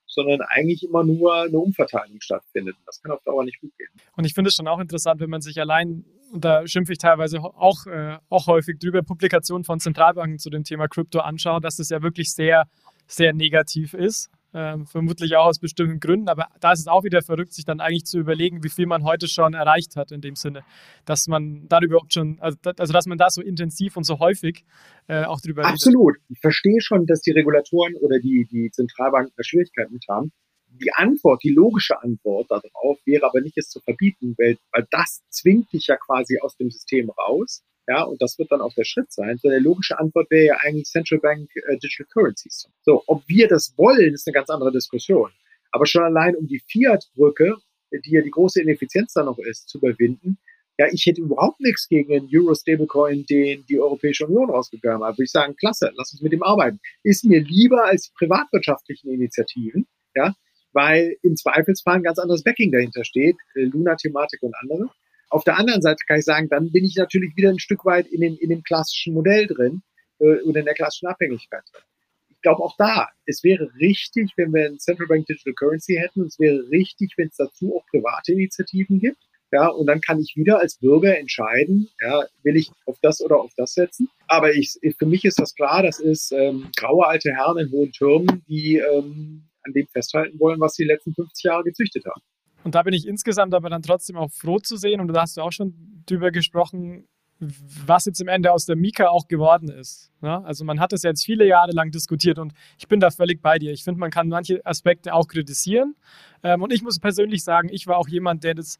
sondern eigentlich immer nur eine Umverteilung stattfindet. Das kann auf Dauer nicht gut gehen. Und ich finde es schon auch interessant, wenn man sich allein, und da schimpfe ich teilweise auch, äh, auch häufig drüber, Publikationen von Zentralbanken zu dem Thema Krypto anschaut, dass das ja wirklich sehr, sehr negativ ist. Ähm, vermutlich auch aus bestimmten Gründen, aber da ist es auch wieder verrückt, sich dann eigentlich zu überlegen, wie viel man heute schon erreicht hat in dem Sinne, dass man darüber schon, also, also dass man da so intensiv und so häufig äh, auch drüber redet. Absolut. Ich verstehe schon, dass die Regulatoren oder die, die Zentralbanken da Schwierigkeiten mit haben. Die Antwort, die logische Antwort darauf wäre aber nicht, es zu verbieten, weil, weil das zwingt dich ja quasi aus dem System raus. Ja, und das wird dann auch der Schritt sein. So, der logische Antwort wäre ja eigentlich Central Bank äh, Digital Currencies. So, ob wir das wollen, ist eine ganz andere Diskussion. Aber schon allein um die Fiat-Brücke, die ja die große Ineffizienz da noch ist, zu überwinden, ja, ich hätte überhaupt nichts gegen einen Euro-Stablecoin, den die Europäische Union rausgegangen hat. Würde ich sagen, klasse, lass uns mit dem arbeiten. Ist mir lieber als die privatwirtschaftlichen Initiativen, ja, weil im Zweifelsfall ein ganz anderes Backing dahinter steht, äh, Luna-Thematik und andere. Auf der anderen Seite kann ich sagen, dann bin ich natürlich wieder ein Stück weit in dem, in dem klassischen Modell drin äh, oder in der klassischen Abhängigkeit drin. Ich glaube auch da, es wäre richtig, wenn wir ein Central Bank Digital Currency hätten, und es wäre richtig, wenn es dazu auch private Initiativen gibt. Ja, und dann kann ich wieder als Bürger entscheiden, ja, will ich auf das oder auf das setzen. Aber ich, für mich ist das klar, das ist ähm, graue alte Herren in hohen Türmen, die ähm, an dem festhalten wollen, was sie die letzten 50 Jahre gezüchtet haben. Und da bin ich insgesamt aber dann trotzdem auch froh zu sehen, und da hast du auch schon drüber gesprochen, was jetzt im Ende aus der Mika auch geworden ist. Ne? Also man hat es jetzt viele Jahre lang diskutiert und ich bin da völlig bei dir. Ich finde, man kann manche Aspekte auch kritisieren. Ähm, und ich muss persönlich sagen, ich war auch jemand, der das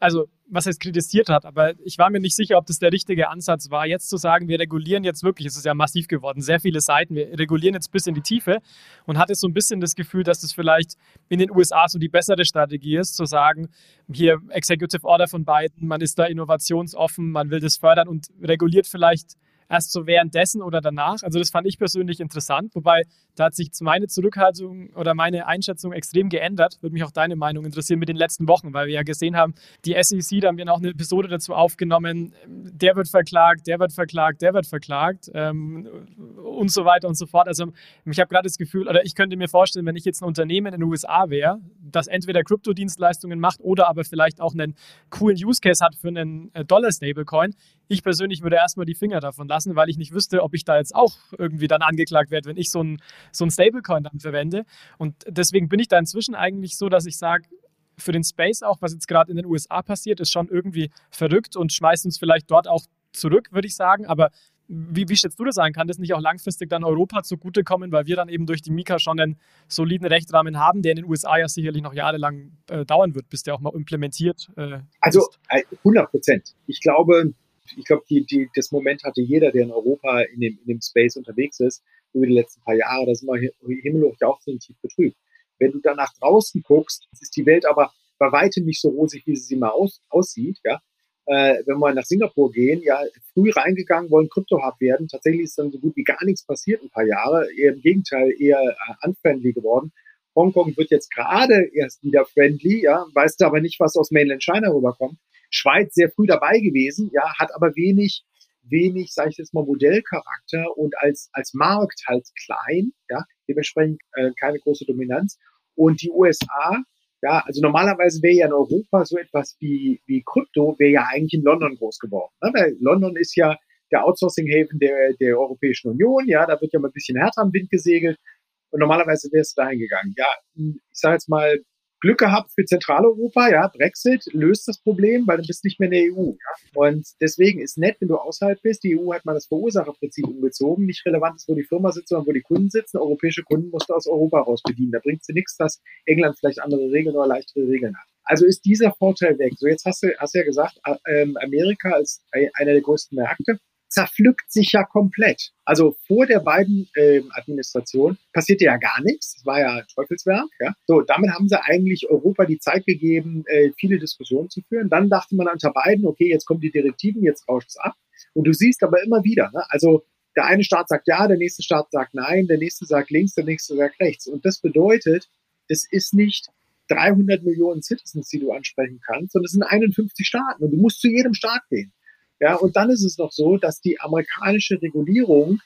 also was heißt kritisiert hat, aber ich war mir nicht sicher, ob das der richtige Ansatz war, jetzt zu sagen, wir regulieren jetzt wirklich, es ist ja massiv geworden, sehr viele Seiten, wir regulieren jetzt bis in die Tiefe und hatte so ein bisschen das Gefühl, dass das vielleicht in den USA so die bessere Strategie ist, zu sagen, hier Executive Order von beiden, man ist da innovationsoffen, man will das fördern und reguliert vielleicht erst so währenddessen oder danach. Also das fand ich persönlich interessant, wobei da hat sich meine Zurückhaltung oder meine Einschätzung extrem geändert. Würde mich auch deine Meinung interessieren mit den letzten Wochen, weil wir ja gesehen haben, die SEC, da haben wir noch eine Episode dazu aufgenommen, der wird verklagt, der wird verklagt, der wird verklagt ähm, und so weiter und so fort. Also ich habe gerade das Gefühl, oder ich könnte mir vorstellen, wenn ich jetzt ein Unternehmen in den USA wäre, das entweder Kryptodienstleistungen macht oder aber vielleicht auch einen coolen Use Case hat für einen äh, Dollar-Stablecoin, ich persönlich würde erstmal die Finger davon lassen, weil ich nicht wüsste, ob ich da jetzt auch irgendwie dann angeklagt werde, wenn ich so ein, so ein Stablecoin dann verwende. Und deswegen bin ich da inzwischen eigentlich so, dass ich sage, für den Space auch, was jetzt gerade in den USA passiert, ist schon irgendwie verrückt und schmeißt uns vielleicht dort auch zurück, würde ich sagen. Aber wie, wie schätzt du das ein? Kann das nicht auch langfristig dann Europa zugutekommen, weil wir dann eben durch die Mika schon einen soliden Rechtsrahmen haben, der in den USA ja sicherlich noch jahrelang äh, dauern wird, bis der auch mal implementiert äh, Also 100 Prozent. Ich glaube, ich glaube, die, die, das Moment hatte jeder, der in Europa in dem, in dem Space unterwegs ist, über die letzten paar Jahre, da sind wir himmelhoch ja auch so tief betrübt. Wenn du dann nach draußen guckst, ist die Welt aber bei weitem nicht so rosig, wie sie mal aus, aussieht, ja. Äh, wenn wir nach Singapur gehen, ja, früh reingegangen, wollen Krypto-Hub werden. Tatsächlich ist dann so gut wie gar nichts passiert ein paar Jahre. Eher im Gegenteil, eher äh, unfriendly geworden. Hongkong wird jetzt gerade erst wieder friendly, ja, weißt aber nicht, was aus Mainland China rüberkommt. Schweiz sehr früh dabei gewesen, ja, hat aber wenig, wenig, sage ich jetzt mal, Modellcharakter und als, als Markt halt klein, ja, dementsprechend äh, keine große Dominanz. Und die USA, ja, also normalerweise wäre ja in Europa so etwas wie, wie Krypto, wäre ja eigentlich in London groß geworden. Ne? Weil London ist ja der Outsourcing-Haven der, der Europäischen Union, ja, da wird ja mal ein bisschen härter am Wind gesegelt. Und normalerweise wäre es dahin gegangen. Ja, ich sage jetzt mal, Glück gehabt für Zentraleuropa, ja, Brexit löst das Problem, weil du bist nicht mehr in der EU. Ja? Und deswegen ist nett, wenn du außerhalb bist. Die EU hat mal das Verursacherprinzip umgezogen. Nicht relevant ist, wo die Firma sitzt, sondern wo die Kunden sitzen. Europäische Kunden musst du aus Europa raus bedienen. Da bringt es nichts, dass England vielleicht andere Regeln oder leichtere Regeln hat. Also ist dieser Vorteil weg. So, jetzt hast du, hast du ja gesagt, äh, Amerika ist einer der größten Märkte zerpflückt sich ja komplett. Also vor der beiden ähm, Administration passierte ja gar nichts. Das war ja Teufelswerk. Ja. So, damit haben sie eigentlich Europa die Zeit gegeben, äh, viele Diskussionen zu führen. Dann dachte man unter beiden, okay, jetzt kommen die Direktiven, jetzt rauscht es ab. Und du siehst aber immer wieder, ne? also der eine Staat sagt ja, der nächste Staat sagt nein, der nächste sagt links, der nächste sagt rechts. Und das bedeutet, das ist nicht 300 Millionen Citizens, die du ansprechen kannst, sondern es sind 51 Staaten und du musst zu jedem Staat gehen. Ja, und dann ist es noch so, dass die amerikanische Regulierung,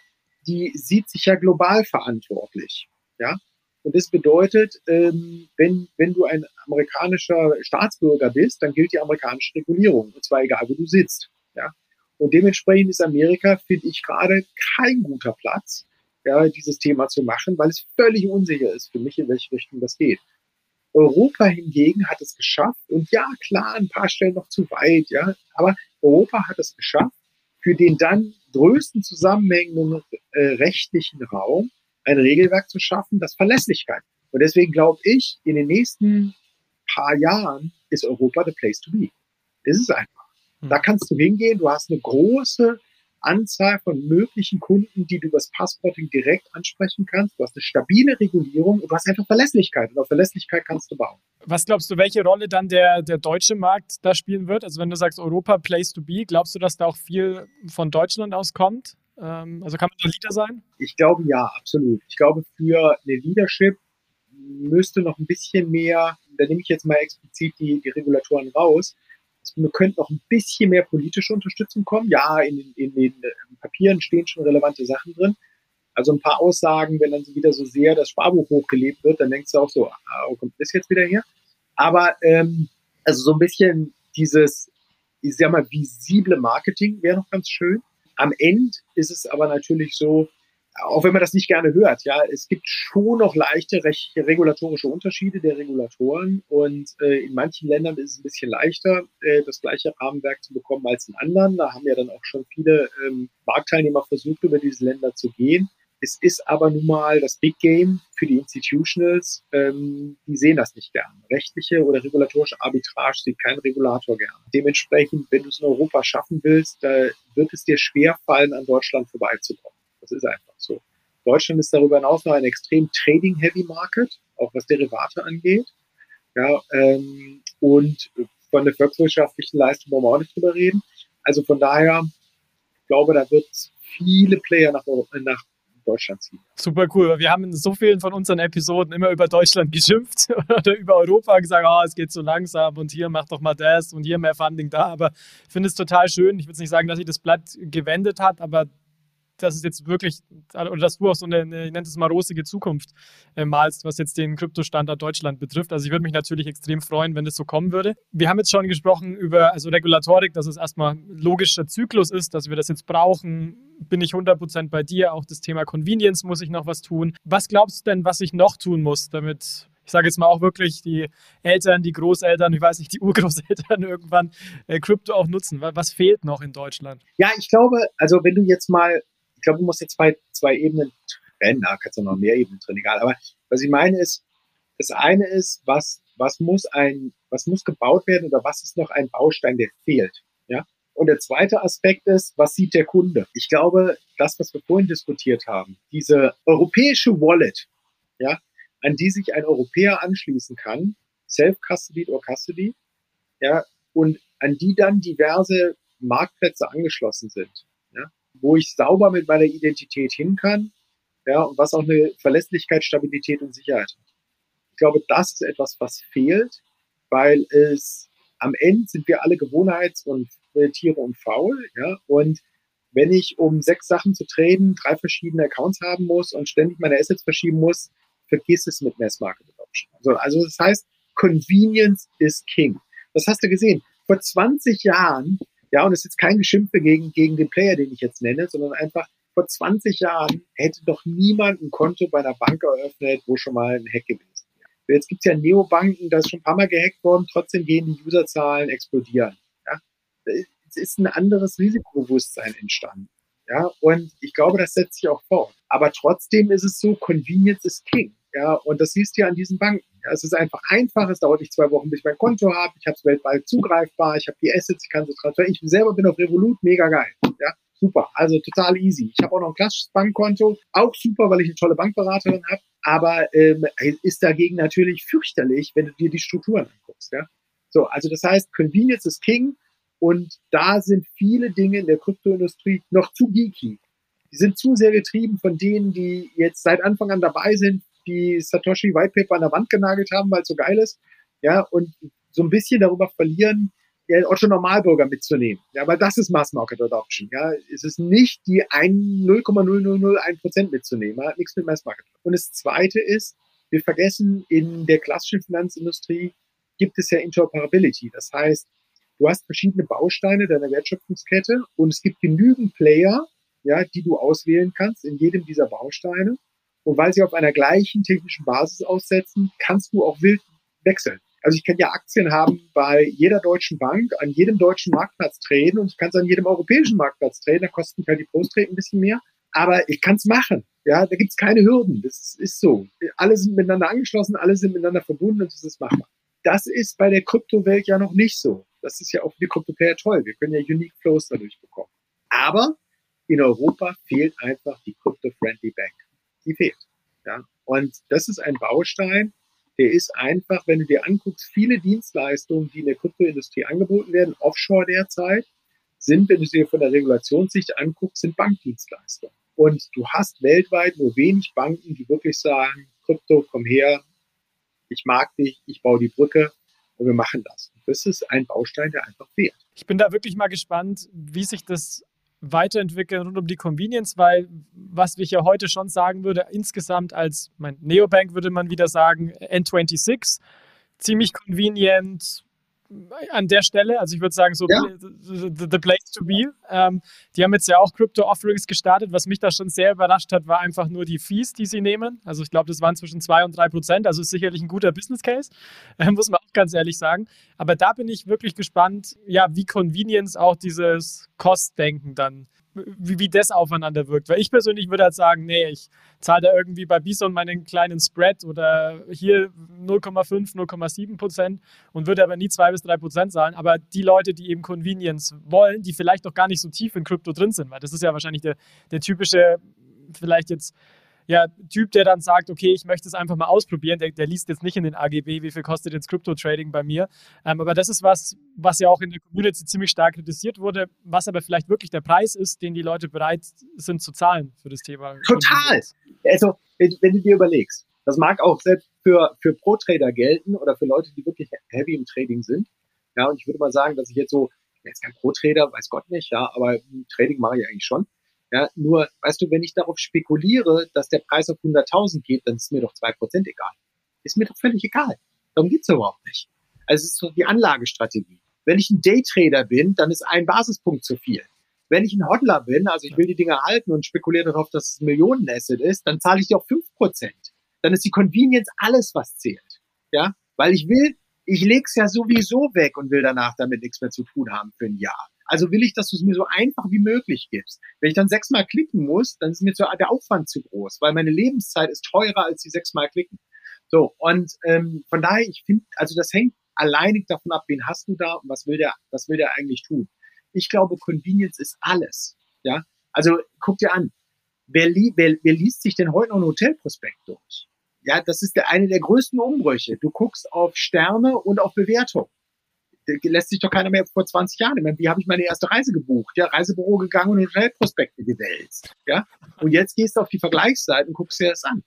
die sieht sich ja global verantwortlich. Ja, Und das bedeutet, ähm, wenn, wenn du ein amerikanischer Staatsbürger bist, dann gilt die amerikanische Regulierung. Und zwar egal, wo du sitzt. Ja? Und dementsprechend ist Amerika, finde ich, gerade kein guter Platz, ja, dieses Thema zu machen, weil es völlig unsicher ist für mich, in welche Richtung das geht. Europa hingegen hat es geschafft, und ja, klar, ein paar Stellen noch zu weit, ja, aber Europa hat es geschafft, für den dann größten zusammenhängenden äh, rechtlichen Raum ein Regelwerk zu schaffen, das Verlässlichkeit. Und deswegen glaube ich, in den nächsten paar Jahren ist Europa the place to be. Ist einfach. Hm. Da kannst du hingehen, du hast eine große Anzahl von möglichen Kunden, die du über das Passporting direkt ansprechen kannst. Du hast eine stabile Regulierung und du hast einfach Verlässlichkeit. Und auf Verlässlichkeit kannst du bauen. Was glaubst du, welche Rolle dann der, der deutsche Markt da spielen wird? Also wenn du sagst Europa, Place to be, glaubst du, dass da auch viel von Deutschland aus kommt? Ähm, also kann man da Leader sein? Ich glaube ja, absolut. Ich glaube, für eine Leadership müsste noch ein bisschen mehr, da nehme ich jetzt mal explizit die, die Regulatoren raus, wir könnten noch ein bisschen mehr politische Unterstützung kommen. Ja, in, in, in den Papieren stehen schon relevante Sachen drin. Also ein paar Aussagen, wenn dann wieder so sehr das Sparbuch hochgelebt wird, dann denkst du auch so, ah, wo kommt das jetzt wieder her? Aber ähm, also so ein bisschen dieses, ich sag mal, visible Marketing wäre noch ganz schön. Am Ende ist es aber natürlich so, auch wenn man das nicht gerne hört, ja, es gibt schon noch leichte regulatorische Unterschiede der Regulatoren und äh, in manchen Ländern ist es ein bisschen leichter, äh, das gleiche Rahmenwerk zu bekommen als in anderen. Da haben ja dann auch schon viele ähm, Marktteilnehmer versucht, über diese Länder zu gehen. Es ist aber nun mal das Big Game für die Institutionals, ähm, die sehen das nicht gern. Rechtliche oder regulatorische Arbitrage sieht kein Regulator gern. Dementsprechend, wenn du es in Europa schaffen willst, da wird es dir schwer fallen, an Deutschland vorbeizukommen. Das ist einfach so. Deutschland ist darüber hinaus noch ein extrem trading-heavy Market, auch was Derivate angeht. Ja, ähm, und von der volkswirtschaftlichen Leistung wollen wir auch nicht drüber reden. Also von daher, ich glaube, da wird viele Player nach, nach Deutschland ziehen. Super cool. Wir haben in so vielen von unseren Episoden immer über Deutschland geschimpft oder über Europa gesagt, oh, es geht so langsam und hier mach doch mal das und hier mehr Funding da. Aber ich finde es total schön. Ich würde nicht sagen, dass sich das Blatt gewendet hat, aber dass es jetzt wirklich, oder dass du auch so eine, ich nenne es mal rosige Zukunft äh, malst, was jetzt den Kryptostandard Deutschland betrifft. Also ich würde mich natürlich extrem freuen, wenn das so kommen würde. Wir haben jetzt schon gesprochen über also Regulatorik, dass es erstmal logischer Zyklus ist, dass wir das jetzt brauchen. Bin ich 100% bei dir. Auch das Thema Convenience muss ich noch was tun. Was glaubst du denn, was ich noch tun muss, damit ich sage jetzt mal auch wirklich die Eltern, die Großeltern, ich weiß nicht, die Urgroßeltern irgendwann äh, Krypto auch nutzen. Was fehlt noch in Deutschland? Ja, ich glaube, also wenn du jetzt mal glaube, du musst jetzt zwei, zwei Ebenen trennen. Da kannst du noch mehr Ebenen drin, egal. Aber was ich meine ist, das eine ist, was, was muss ein, was muss gebaut werden oder was ist noch ein Baustein, der fehlt? Ja. Und der zweite Aspekt ist, was sieht der Kunde? Ich glaube, das, was wir vorhin diskutiert haben, diese europäische Wallet, ja, an die sich ein Europäer anschließen kann, self-custody oder custody, ja, und an die dann diverse Marktplätze angeschlossen sind wo ich sauber mit meiner Identität hin kann, ja, und was auch eine Verlässlichkeit, Stabilität und Sicherheit hat. Ich glaube, das ist etwas, was fehlt, weil es am Ende sind wir alle Gewohnheits- und äh, Tiere und faul, ja, und wenn ich, um sechs Sachen zu traden, drei verschiedene Accounts haben muss und ständig meine Assets verschieben muss, vergiss es mit Mass Market Adoption. Also, also das heißt, Convenience is King. Das hast du gesehen. Vor 20 Jahren ja, und es ist jetzt kein Geschimpfe gegen, gegen den Player, den ich jetzt nenne, sondern einfach vor 20 Jahren hätte doch niemand ein Konto bei einer Bank eröffnet, wo schon mal ein Hack gewesen wäre. Jetzt gibt es ja Neobanken, da ist schon ein paar Mal gehackt worden, trotzdem gehen die Userzahlen explodieren. Ja? Es ist ein anderes Risikobewusstsein entstanden. Ja, und ich glaube, das setzt sich auch fort. Aber trotzdem ist es so, Convenience is King. Ja, und das siehst du an diesen Banken. Ja, es ist einfach einfach, es dauert nicht zwei Wochen, bis ich mein Konto habe, ich habe es weltweit zugreifbar, ich habe die Assets, ich kann sie transferieren. Ich selber bin auf Revolut, mega geil. Ja, super, also total easy. Ich habe auch noch ein klassisches Bankkonto, auch super, weil ich eine tolle Bankberaterin habe, aber ähm, ist dagegen natürlich fürchterlich, wenn du dir die Strukturen anguckst. Ja? So, also das heißt, Convenience ist King und da sind viele Dinge in der Kryptoindustrie noch zu geeky. Die sind zu sehr getrieben von denen, die jetzt seit Anfang an dabei sind, die Satoshi White Paper an der Wand genagelt haben, weil es so geil ist. Ja, und so ein bisschen darüber verlieren, ja, Otto Normalbürger mitzunehmen. Ja, weil das ist Mass Market Adoption. Ja, es ist nicht die 0,0001 Prozent mitzunehmen. Hat nichts mit Mass Market. Und das zweite ist, wir vergessen, in der klassischen Finanzindustrie gibt es ja Interoperability. Das heißt, du hast verschiedene Bausteine deiner Wertschöpfungskette und es gibt genügend Player, ja, die du auswählen kannst in jedem dieser Bausteine. Und weil sie auf einer gleichen technischen Basis aussetzen, kannst du auch wild wechseln. Also ich kann ja Aktien haben bei jeder deutschen Bank, an jedem deutschen Marktplatz traden und ich kann es an jedem europäischen Marktplatz traden. Da kosten halt die Post-Trade ein bisschen mehr. Aber ich kann es machen. Ja, da gibt es keine Hürden. Das ist so. Alle sind miteinander angeschlossen, alle sind miteinander verbunden und das ist machbar. Das ist bei der Kryptowelt ja noch nicht so. Das ist ja auch für die Kryptoplayer toll. Wir können ja Unique Flows dadurch bekommen. Aber in Europa fehlt einfach die Crypto-Friendly Bank. Die fehlt. Ja? Und das ist ein Baustein, der ist einfach, wenn du dir anguckst, viele Dienstleistungen, die in der Kryptoindustrie angeboten werden, offshore derzeit, sind, wenn du sie von der Regulationssicht anguckst, sind Bankdienstleistungen. Und du hast weltweit nur wenig Banken, die wirklich sagen, Krypto, komm her, ich mag dich, ich baue die Brücke und wir machen das. Das ist ein Baustein, der einfach fehlt. Ich bin da wirklich mal gespannt, wie sich das weiterentwickeln rund um die Convenience, weil was ich ja heute schon sagen würde, insgesamt als mein Neobank würde man wieder sagen, N26, ziemlich convenient, an der Stelle, also ich würde sagen, so ja. the, the, place to be. Ähm, die haben jetzt ja auch Crypto-Offerings gestartet. Was mich da schon sehr überrascht hat, war einfach nur die Fees, die sie nehmen. Also ich glaube, das waren zwischen 2 und 3 Prozent. Also ist sicherlich ein guter Business Case, äh, muss man auch ganz ehrlich sagen. Aber da bin ich wirklich gespannt, ja, wie Convenience auch dieses Cost-Denken dann wie, wie das aufeinander wirkt. Weil ich persönlich würde halt sagen, nee, ich zahle da irgendwie bei Bison meinen kleinen Spread oder hier 0,5, 0,7 Prozent und würde aber nie 2 bis 3 Prozent zahlen. Aber die Leute, die eben Convenience wollen, die vielleicht doch gar nicht so tief in Krypto drin sind, weil das ist ja wahrscheinlich der, der typische, vielleicht jetzt ja, Typ, der dann sagt, okay, ich möchte es einfach mal ausprobieren, der, der liest jetzt nicht in den AGB, wie viel kostet jetzt Crypto-Trading bei mir. Ähm, aber das ist was, was ja auch in der Community ziemlich stark kritisiert wurde, was aber vielleicht wirklich der Preis ist, den die Leute bereit sind zu zahlen für das Thema. Total! Also, wenn, du dir überlegst, das mag auch selbst für, für Pro-Trader gelten oder für Leute, die wirklich heavy im Trading sind. Ja, und ich würde mal sagen, dass ich jetzt so, jetzt kein Pro-Trader, weiß Gott nicht, ja, aber Trading mache ich eigentlich schon. Ja, nur, weißt du, wenn ich darauf spekuliere, dass der Preis auf 100.000 geht, dann ist mir doch zwei Prozent egal. Ist mir doch völlig egal. Darum geht's überhaupt nicht. Also es ist so die Anlagestrategie. Wenn ich ein Daytrader bin, dann ist ein Basispunkt zu viel. Wenn ich ein Hodler bin, also ich will die Dinge halten und spekuliere darauf, dass es ein Millionenasset ist, dann zahle ich dir auch fünf Prozent. Dann ist die Convenience alles, was zählt. Ja, weil ich will, ich leg's ja sowieso weg und will danach damit nichts mehr zu tun haben für ein Jahr. Also will ich, dass du es mir so einfach wie möglich gibst. Wenn ich dann sechsmal klicken muss, dann ist mir der Aufwand zu groß, weil meine Lebenszeit ist teurer als die sechsmal klicken. So, und ähm, von daher, ich finde, also das hängt alleinig davon ab, wen hast du da und was will der, was will der eigentlich tun. Ich glaube, Convenience ist alles. Ja, also guck dir an, wer, li wer, wer liest sich denn heute noch ein Hotelprospekt durch? Ja, das ist der, eine der größten Umbrüche. Du guckst auf Sterne und auf Bewertung lässt sich doch keiner mehr vor 20 Jahren. Meine, wie habe ich meine erste Reise gebucht? Ja, Reisebüro gegangen und Hotelprospekte gewälzt. Ja, und jetzt gehst du auf die Vergleichsseite und guckst dir das an.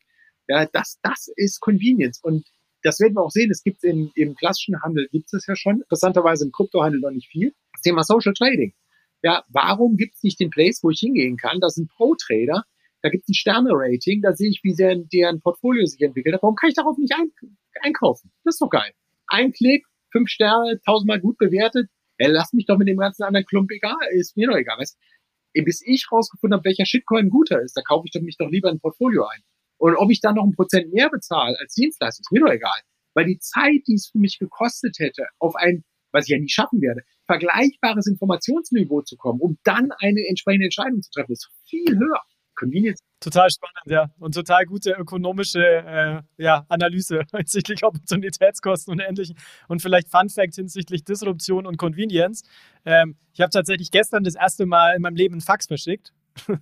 Ja, das, das ist Convenience. Und das werden wir auch sehen. Es gibt im, im klassischen Handel gibt es ja schon. Interessanterweise im Kryptohandel noch nicht viel. Das Thema Social Trading. Ja, warum gibt es nicht den Place, wo ich hingehen kann? Das sind Pro-Trader. Da gibt es ein Sterne-Rating. Da sehe ich, wie sehr deren Portfolio sich entwickelt hat. Warum kann ich darauf nicht ein, einkaufen? Das ist doch geil. Ein Klick, fünf Sterne, tausendmal gut bewertet. Ja, lass mich doch mit dem ganzen anderen Klump egal, ist mir doch egal. Weißt, bis ich rausgefunden habe, welcher Shitcoin guter ist, da kaufe ich doch mich doch lieber ein Portfolio ein. Und ob ich dann noch ein Prozent mehr bezahle als Dienstleister, ist mir doch egal. Weil die Zeit, die es für mich gekostet hätte, auf ein, was ich ja nie schaffen werde, vergleichbares Informationsniveau zu kommen, um dann eine entsprechende Entscheidung zu treffen, ist viel höher. Convenience. Total spannend, ja. Und total gute ökonomische äh, ja, Analyse hinsichtlich Opportunitätskosten und ähnlichen. Und vielleicht Fun Fact hinsichtlich Disruption und Convenience. Ähm, ich habe tatsächlich gestern das erste Mal in meinem Leben einen Fax verschickt.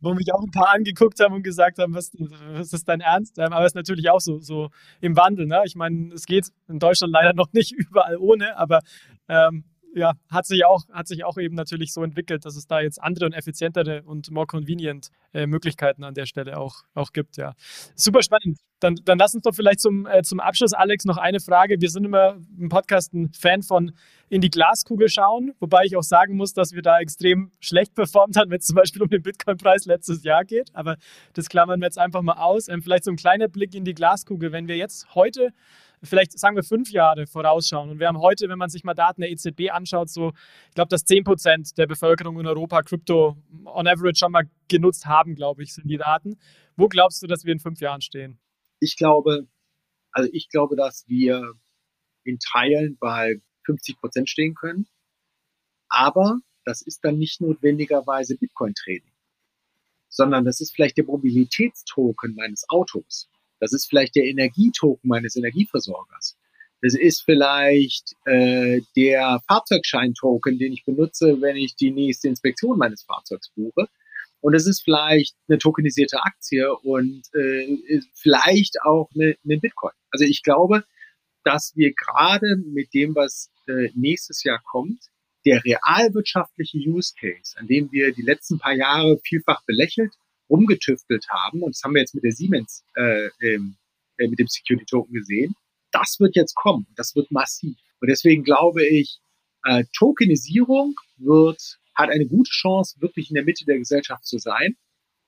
wo mich auch ein paar angeguckt haben und gesagt haben, was, was ist dein Ernst? Ähm, aber es ist natürlich auch so, so im Wandel. Ne? Ich meine, es geht in Deutschland leider noch nicht überall ohne, aber ähm, ja, hat sich auch, hat sich auch eben natürlich so entwickelt, dass es da jetzt andere und effizientere und more convenient äh, Möglichkeiten an der Stelle auch, auch gibt, ja. Super spannend. Dann, dann lass uns doch vielleicht zum, äh, zum Abschluss, Alex, noch eine Frage. Wir sind immer im Podcast ein Fan von in die Glaskugel schauen, wobei ich auch sagen muss, dass wir da extrem schlecht performt haben, wenn es zum Beispiel um den Bitcoin-Preis letztes Jahr geht. Aber das klammern wir jetzt einfach mal aus. Ähm, vielleicht so ein kleiner Blick in die Glaskugel. Wenn wir jetzt heute vielleicht sagen wir fünf Jahre vorausschauen. Und wir haben heute, wenn man sich mal Daten der EZB anschaut, so, ich glaube, dass 10 Prozent der Bevölkerung in Europa Krypto on average schon mal genutzt haben, glaube ich, sind die Daten. Wo glaubst du, dass wir in fünf Jahren stehen? Ich glaube, also ich glaube, dass wir in Teilen bei 50 Prozent stehen können. Aber das ist dann nicht notwendigerweise Bitcoin-Trading, sondern das ist vielleicht der Mobilitätstoken meines Autos. Das ist vielleicht der Energietoken meines Energieversorgers. Das ist vielleicht äh, der Fahrzeugscheintoken, den ich benutze, wenn ich die nächste Inspektion meines Fahrzeugs buche. Und es ist vielleicht eine tokenisierte Aktie und äh, vielleicht auch eine, eine Bitcoin. Also ich glaube, dass wir gerade mit dem, was äh, nächstes Jahr kommt, der realwirtschaftliche Use Case, an dem wir die letzten paar Jahre vielfach belächelt rumgetüftelt haben, und das haben wir jetzt mit der Siemens, äh, ähm, äh, mit dem Security Token gesehen, das wird jetzt kommen. Das wird massiv. Und deswegen glaube ich, äh, Tokenisierung wird, hat eine gute Chance, wirklich in der Mitte der Gesellschaft zu sein.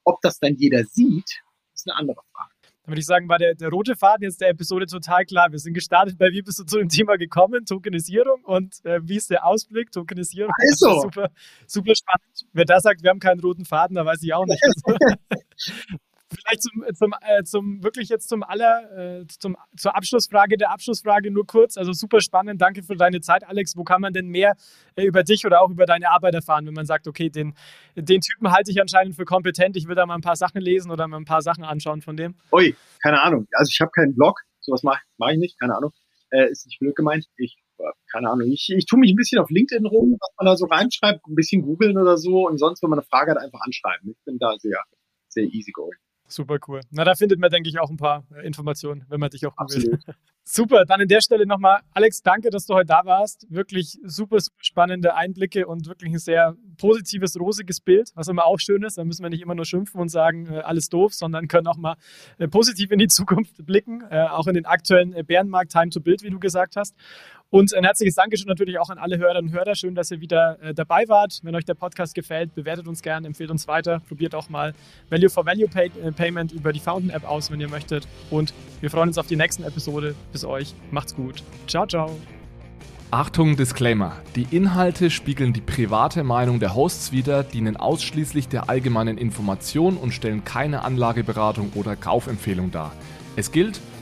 Ob das dann jeder sieht, ist eine andere Frage. Dann würde ich sagen, war der, der rote Faden jetzt der Episode total klar. Wir sind gestartet bei Wie bist du zu dem Thema gekommen? Tokenisierung und äh, wie ist der Ausblick? Tokenisierung. Also. Super, super spannend. Wer da sagt, wir haben keinen roten Faden, da weiß ich auch nicht. Vielleicht zum, zum, äh, zum wirklich jetzt zum aller, äh, zum, zur Abschlussfrage der Abschlussfrage nur kurz. Also super spannend. Danke für deine Zeit, Alex. Wo kann man denn mehr äh, über dich oder auch über deine Arbeit erfahren, wenn man sagt, okay, den, den Typen halte ich anscheinend für kompetent. Ich will da mal ein paar Sachen lesen oder mal ein paar Sachen anschauen von dem? Ui, keine Ahnung. Also ich habe keinen Blog. Sowas mache mach ich nicht. Keine Ahnung. Äh, ist nicht blöd gemeint. Ich keine Ahnung, ich, ich tue mich ein bisschen auf LinkedIn rum, was man da so reinschreibt, ein bisschen googeln oder so und sonst, wenn man eine Frage hat, einfach anschreiben. Ich bin da sehr, sehr easy going. Super cool. Na, da findet man, denke ich, auch ein paar äh, Informationen, wenn man dich auch googelt. Super, dann an der Stelle nochmal, Alex, danke, dass du heute da warst. Wirklich super, super spannende Einblicke und wirklich ein sehr positives, rosiges Bild, was immer auch schön ist. Da müssen wir nicht immer nur schimpfen und sagen, äh, alles doof, sondern können auch mal äh, positiv in die Zukunft blicken, auch in den aktuellen Bärenmarkt Time to Build, wie du gesagt hast. Und ein herzliches Dankeschön natürlich auch an alle Hörerinnen und Hörer. Schön, dass ihr wieder äh, dabei wart. Wenn euch der Podcast gefällt, bewertet uns gerne, empfehlt uns weiter. Probiert auch mal Value for Value Pay äh, Payment über die Fountain App aus, wenn ihr möchtet. Und wir freuen uns auf die nächsten Episode. Bis euch. Macht's gut. Ciao, ciao. Achtung, Disclaimer. Die Inhalte spiegeln die private Meinung der Hosts wider, dienen ausschließlich der allgemeinen Information und stellen keine Anlageberatung oder Kaufempfehlung dar. Es gilt,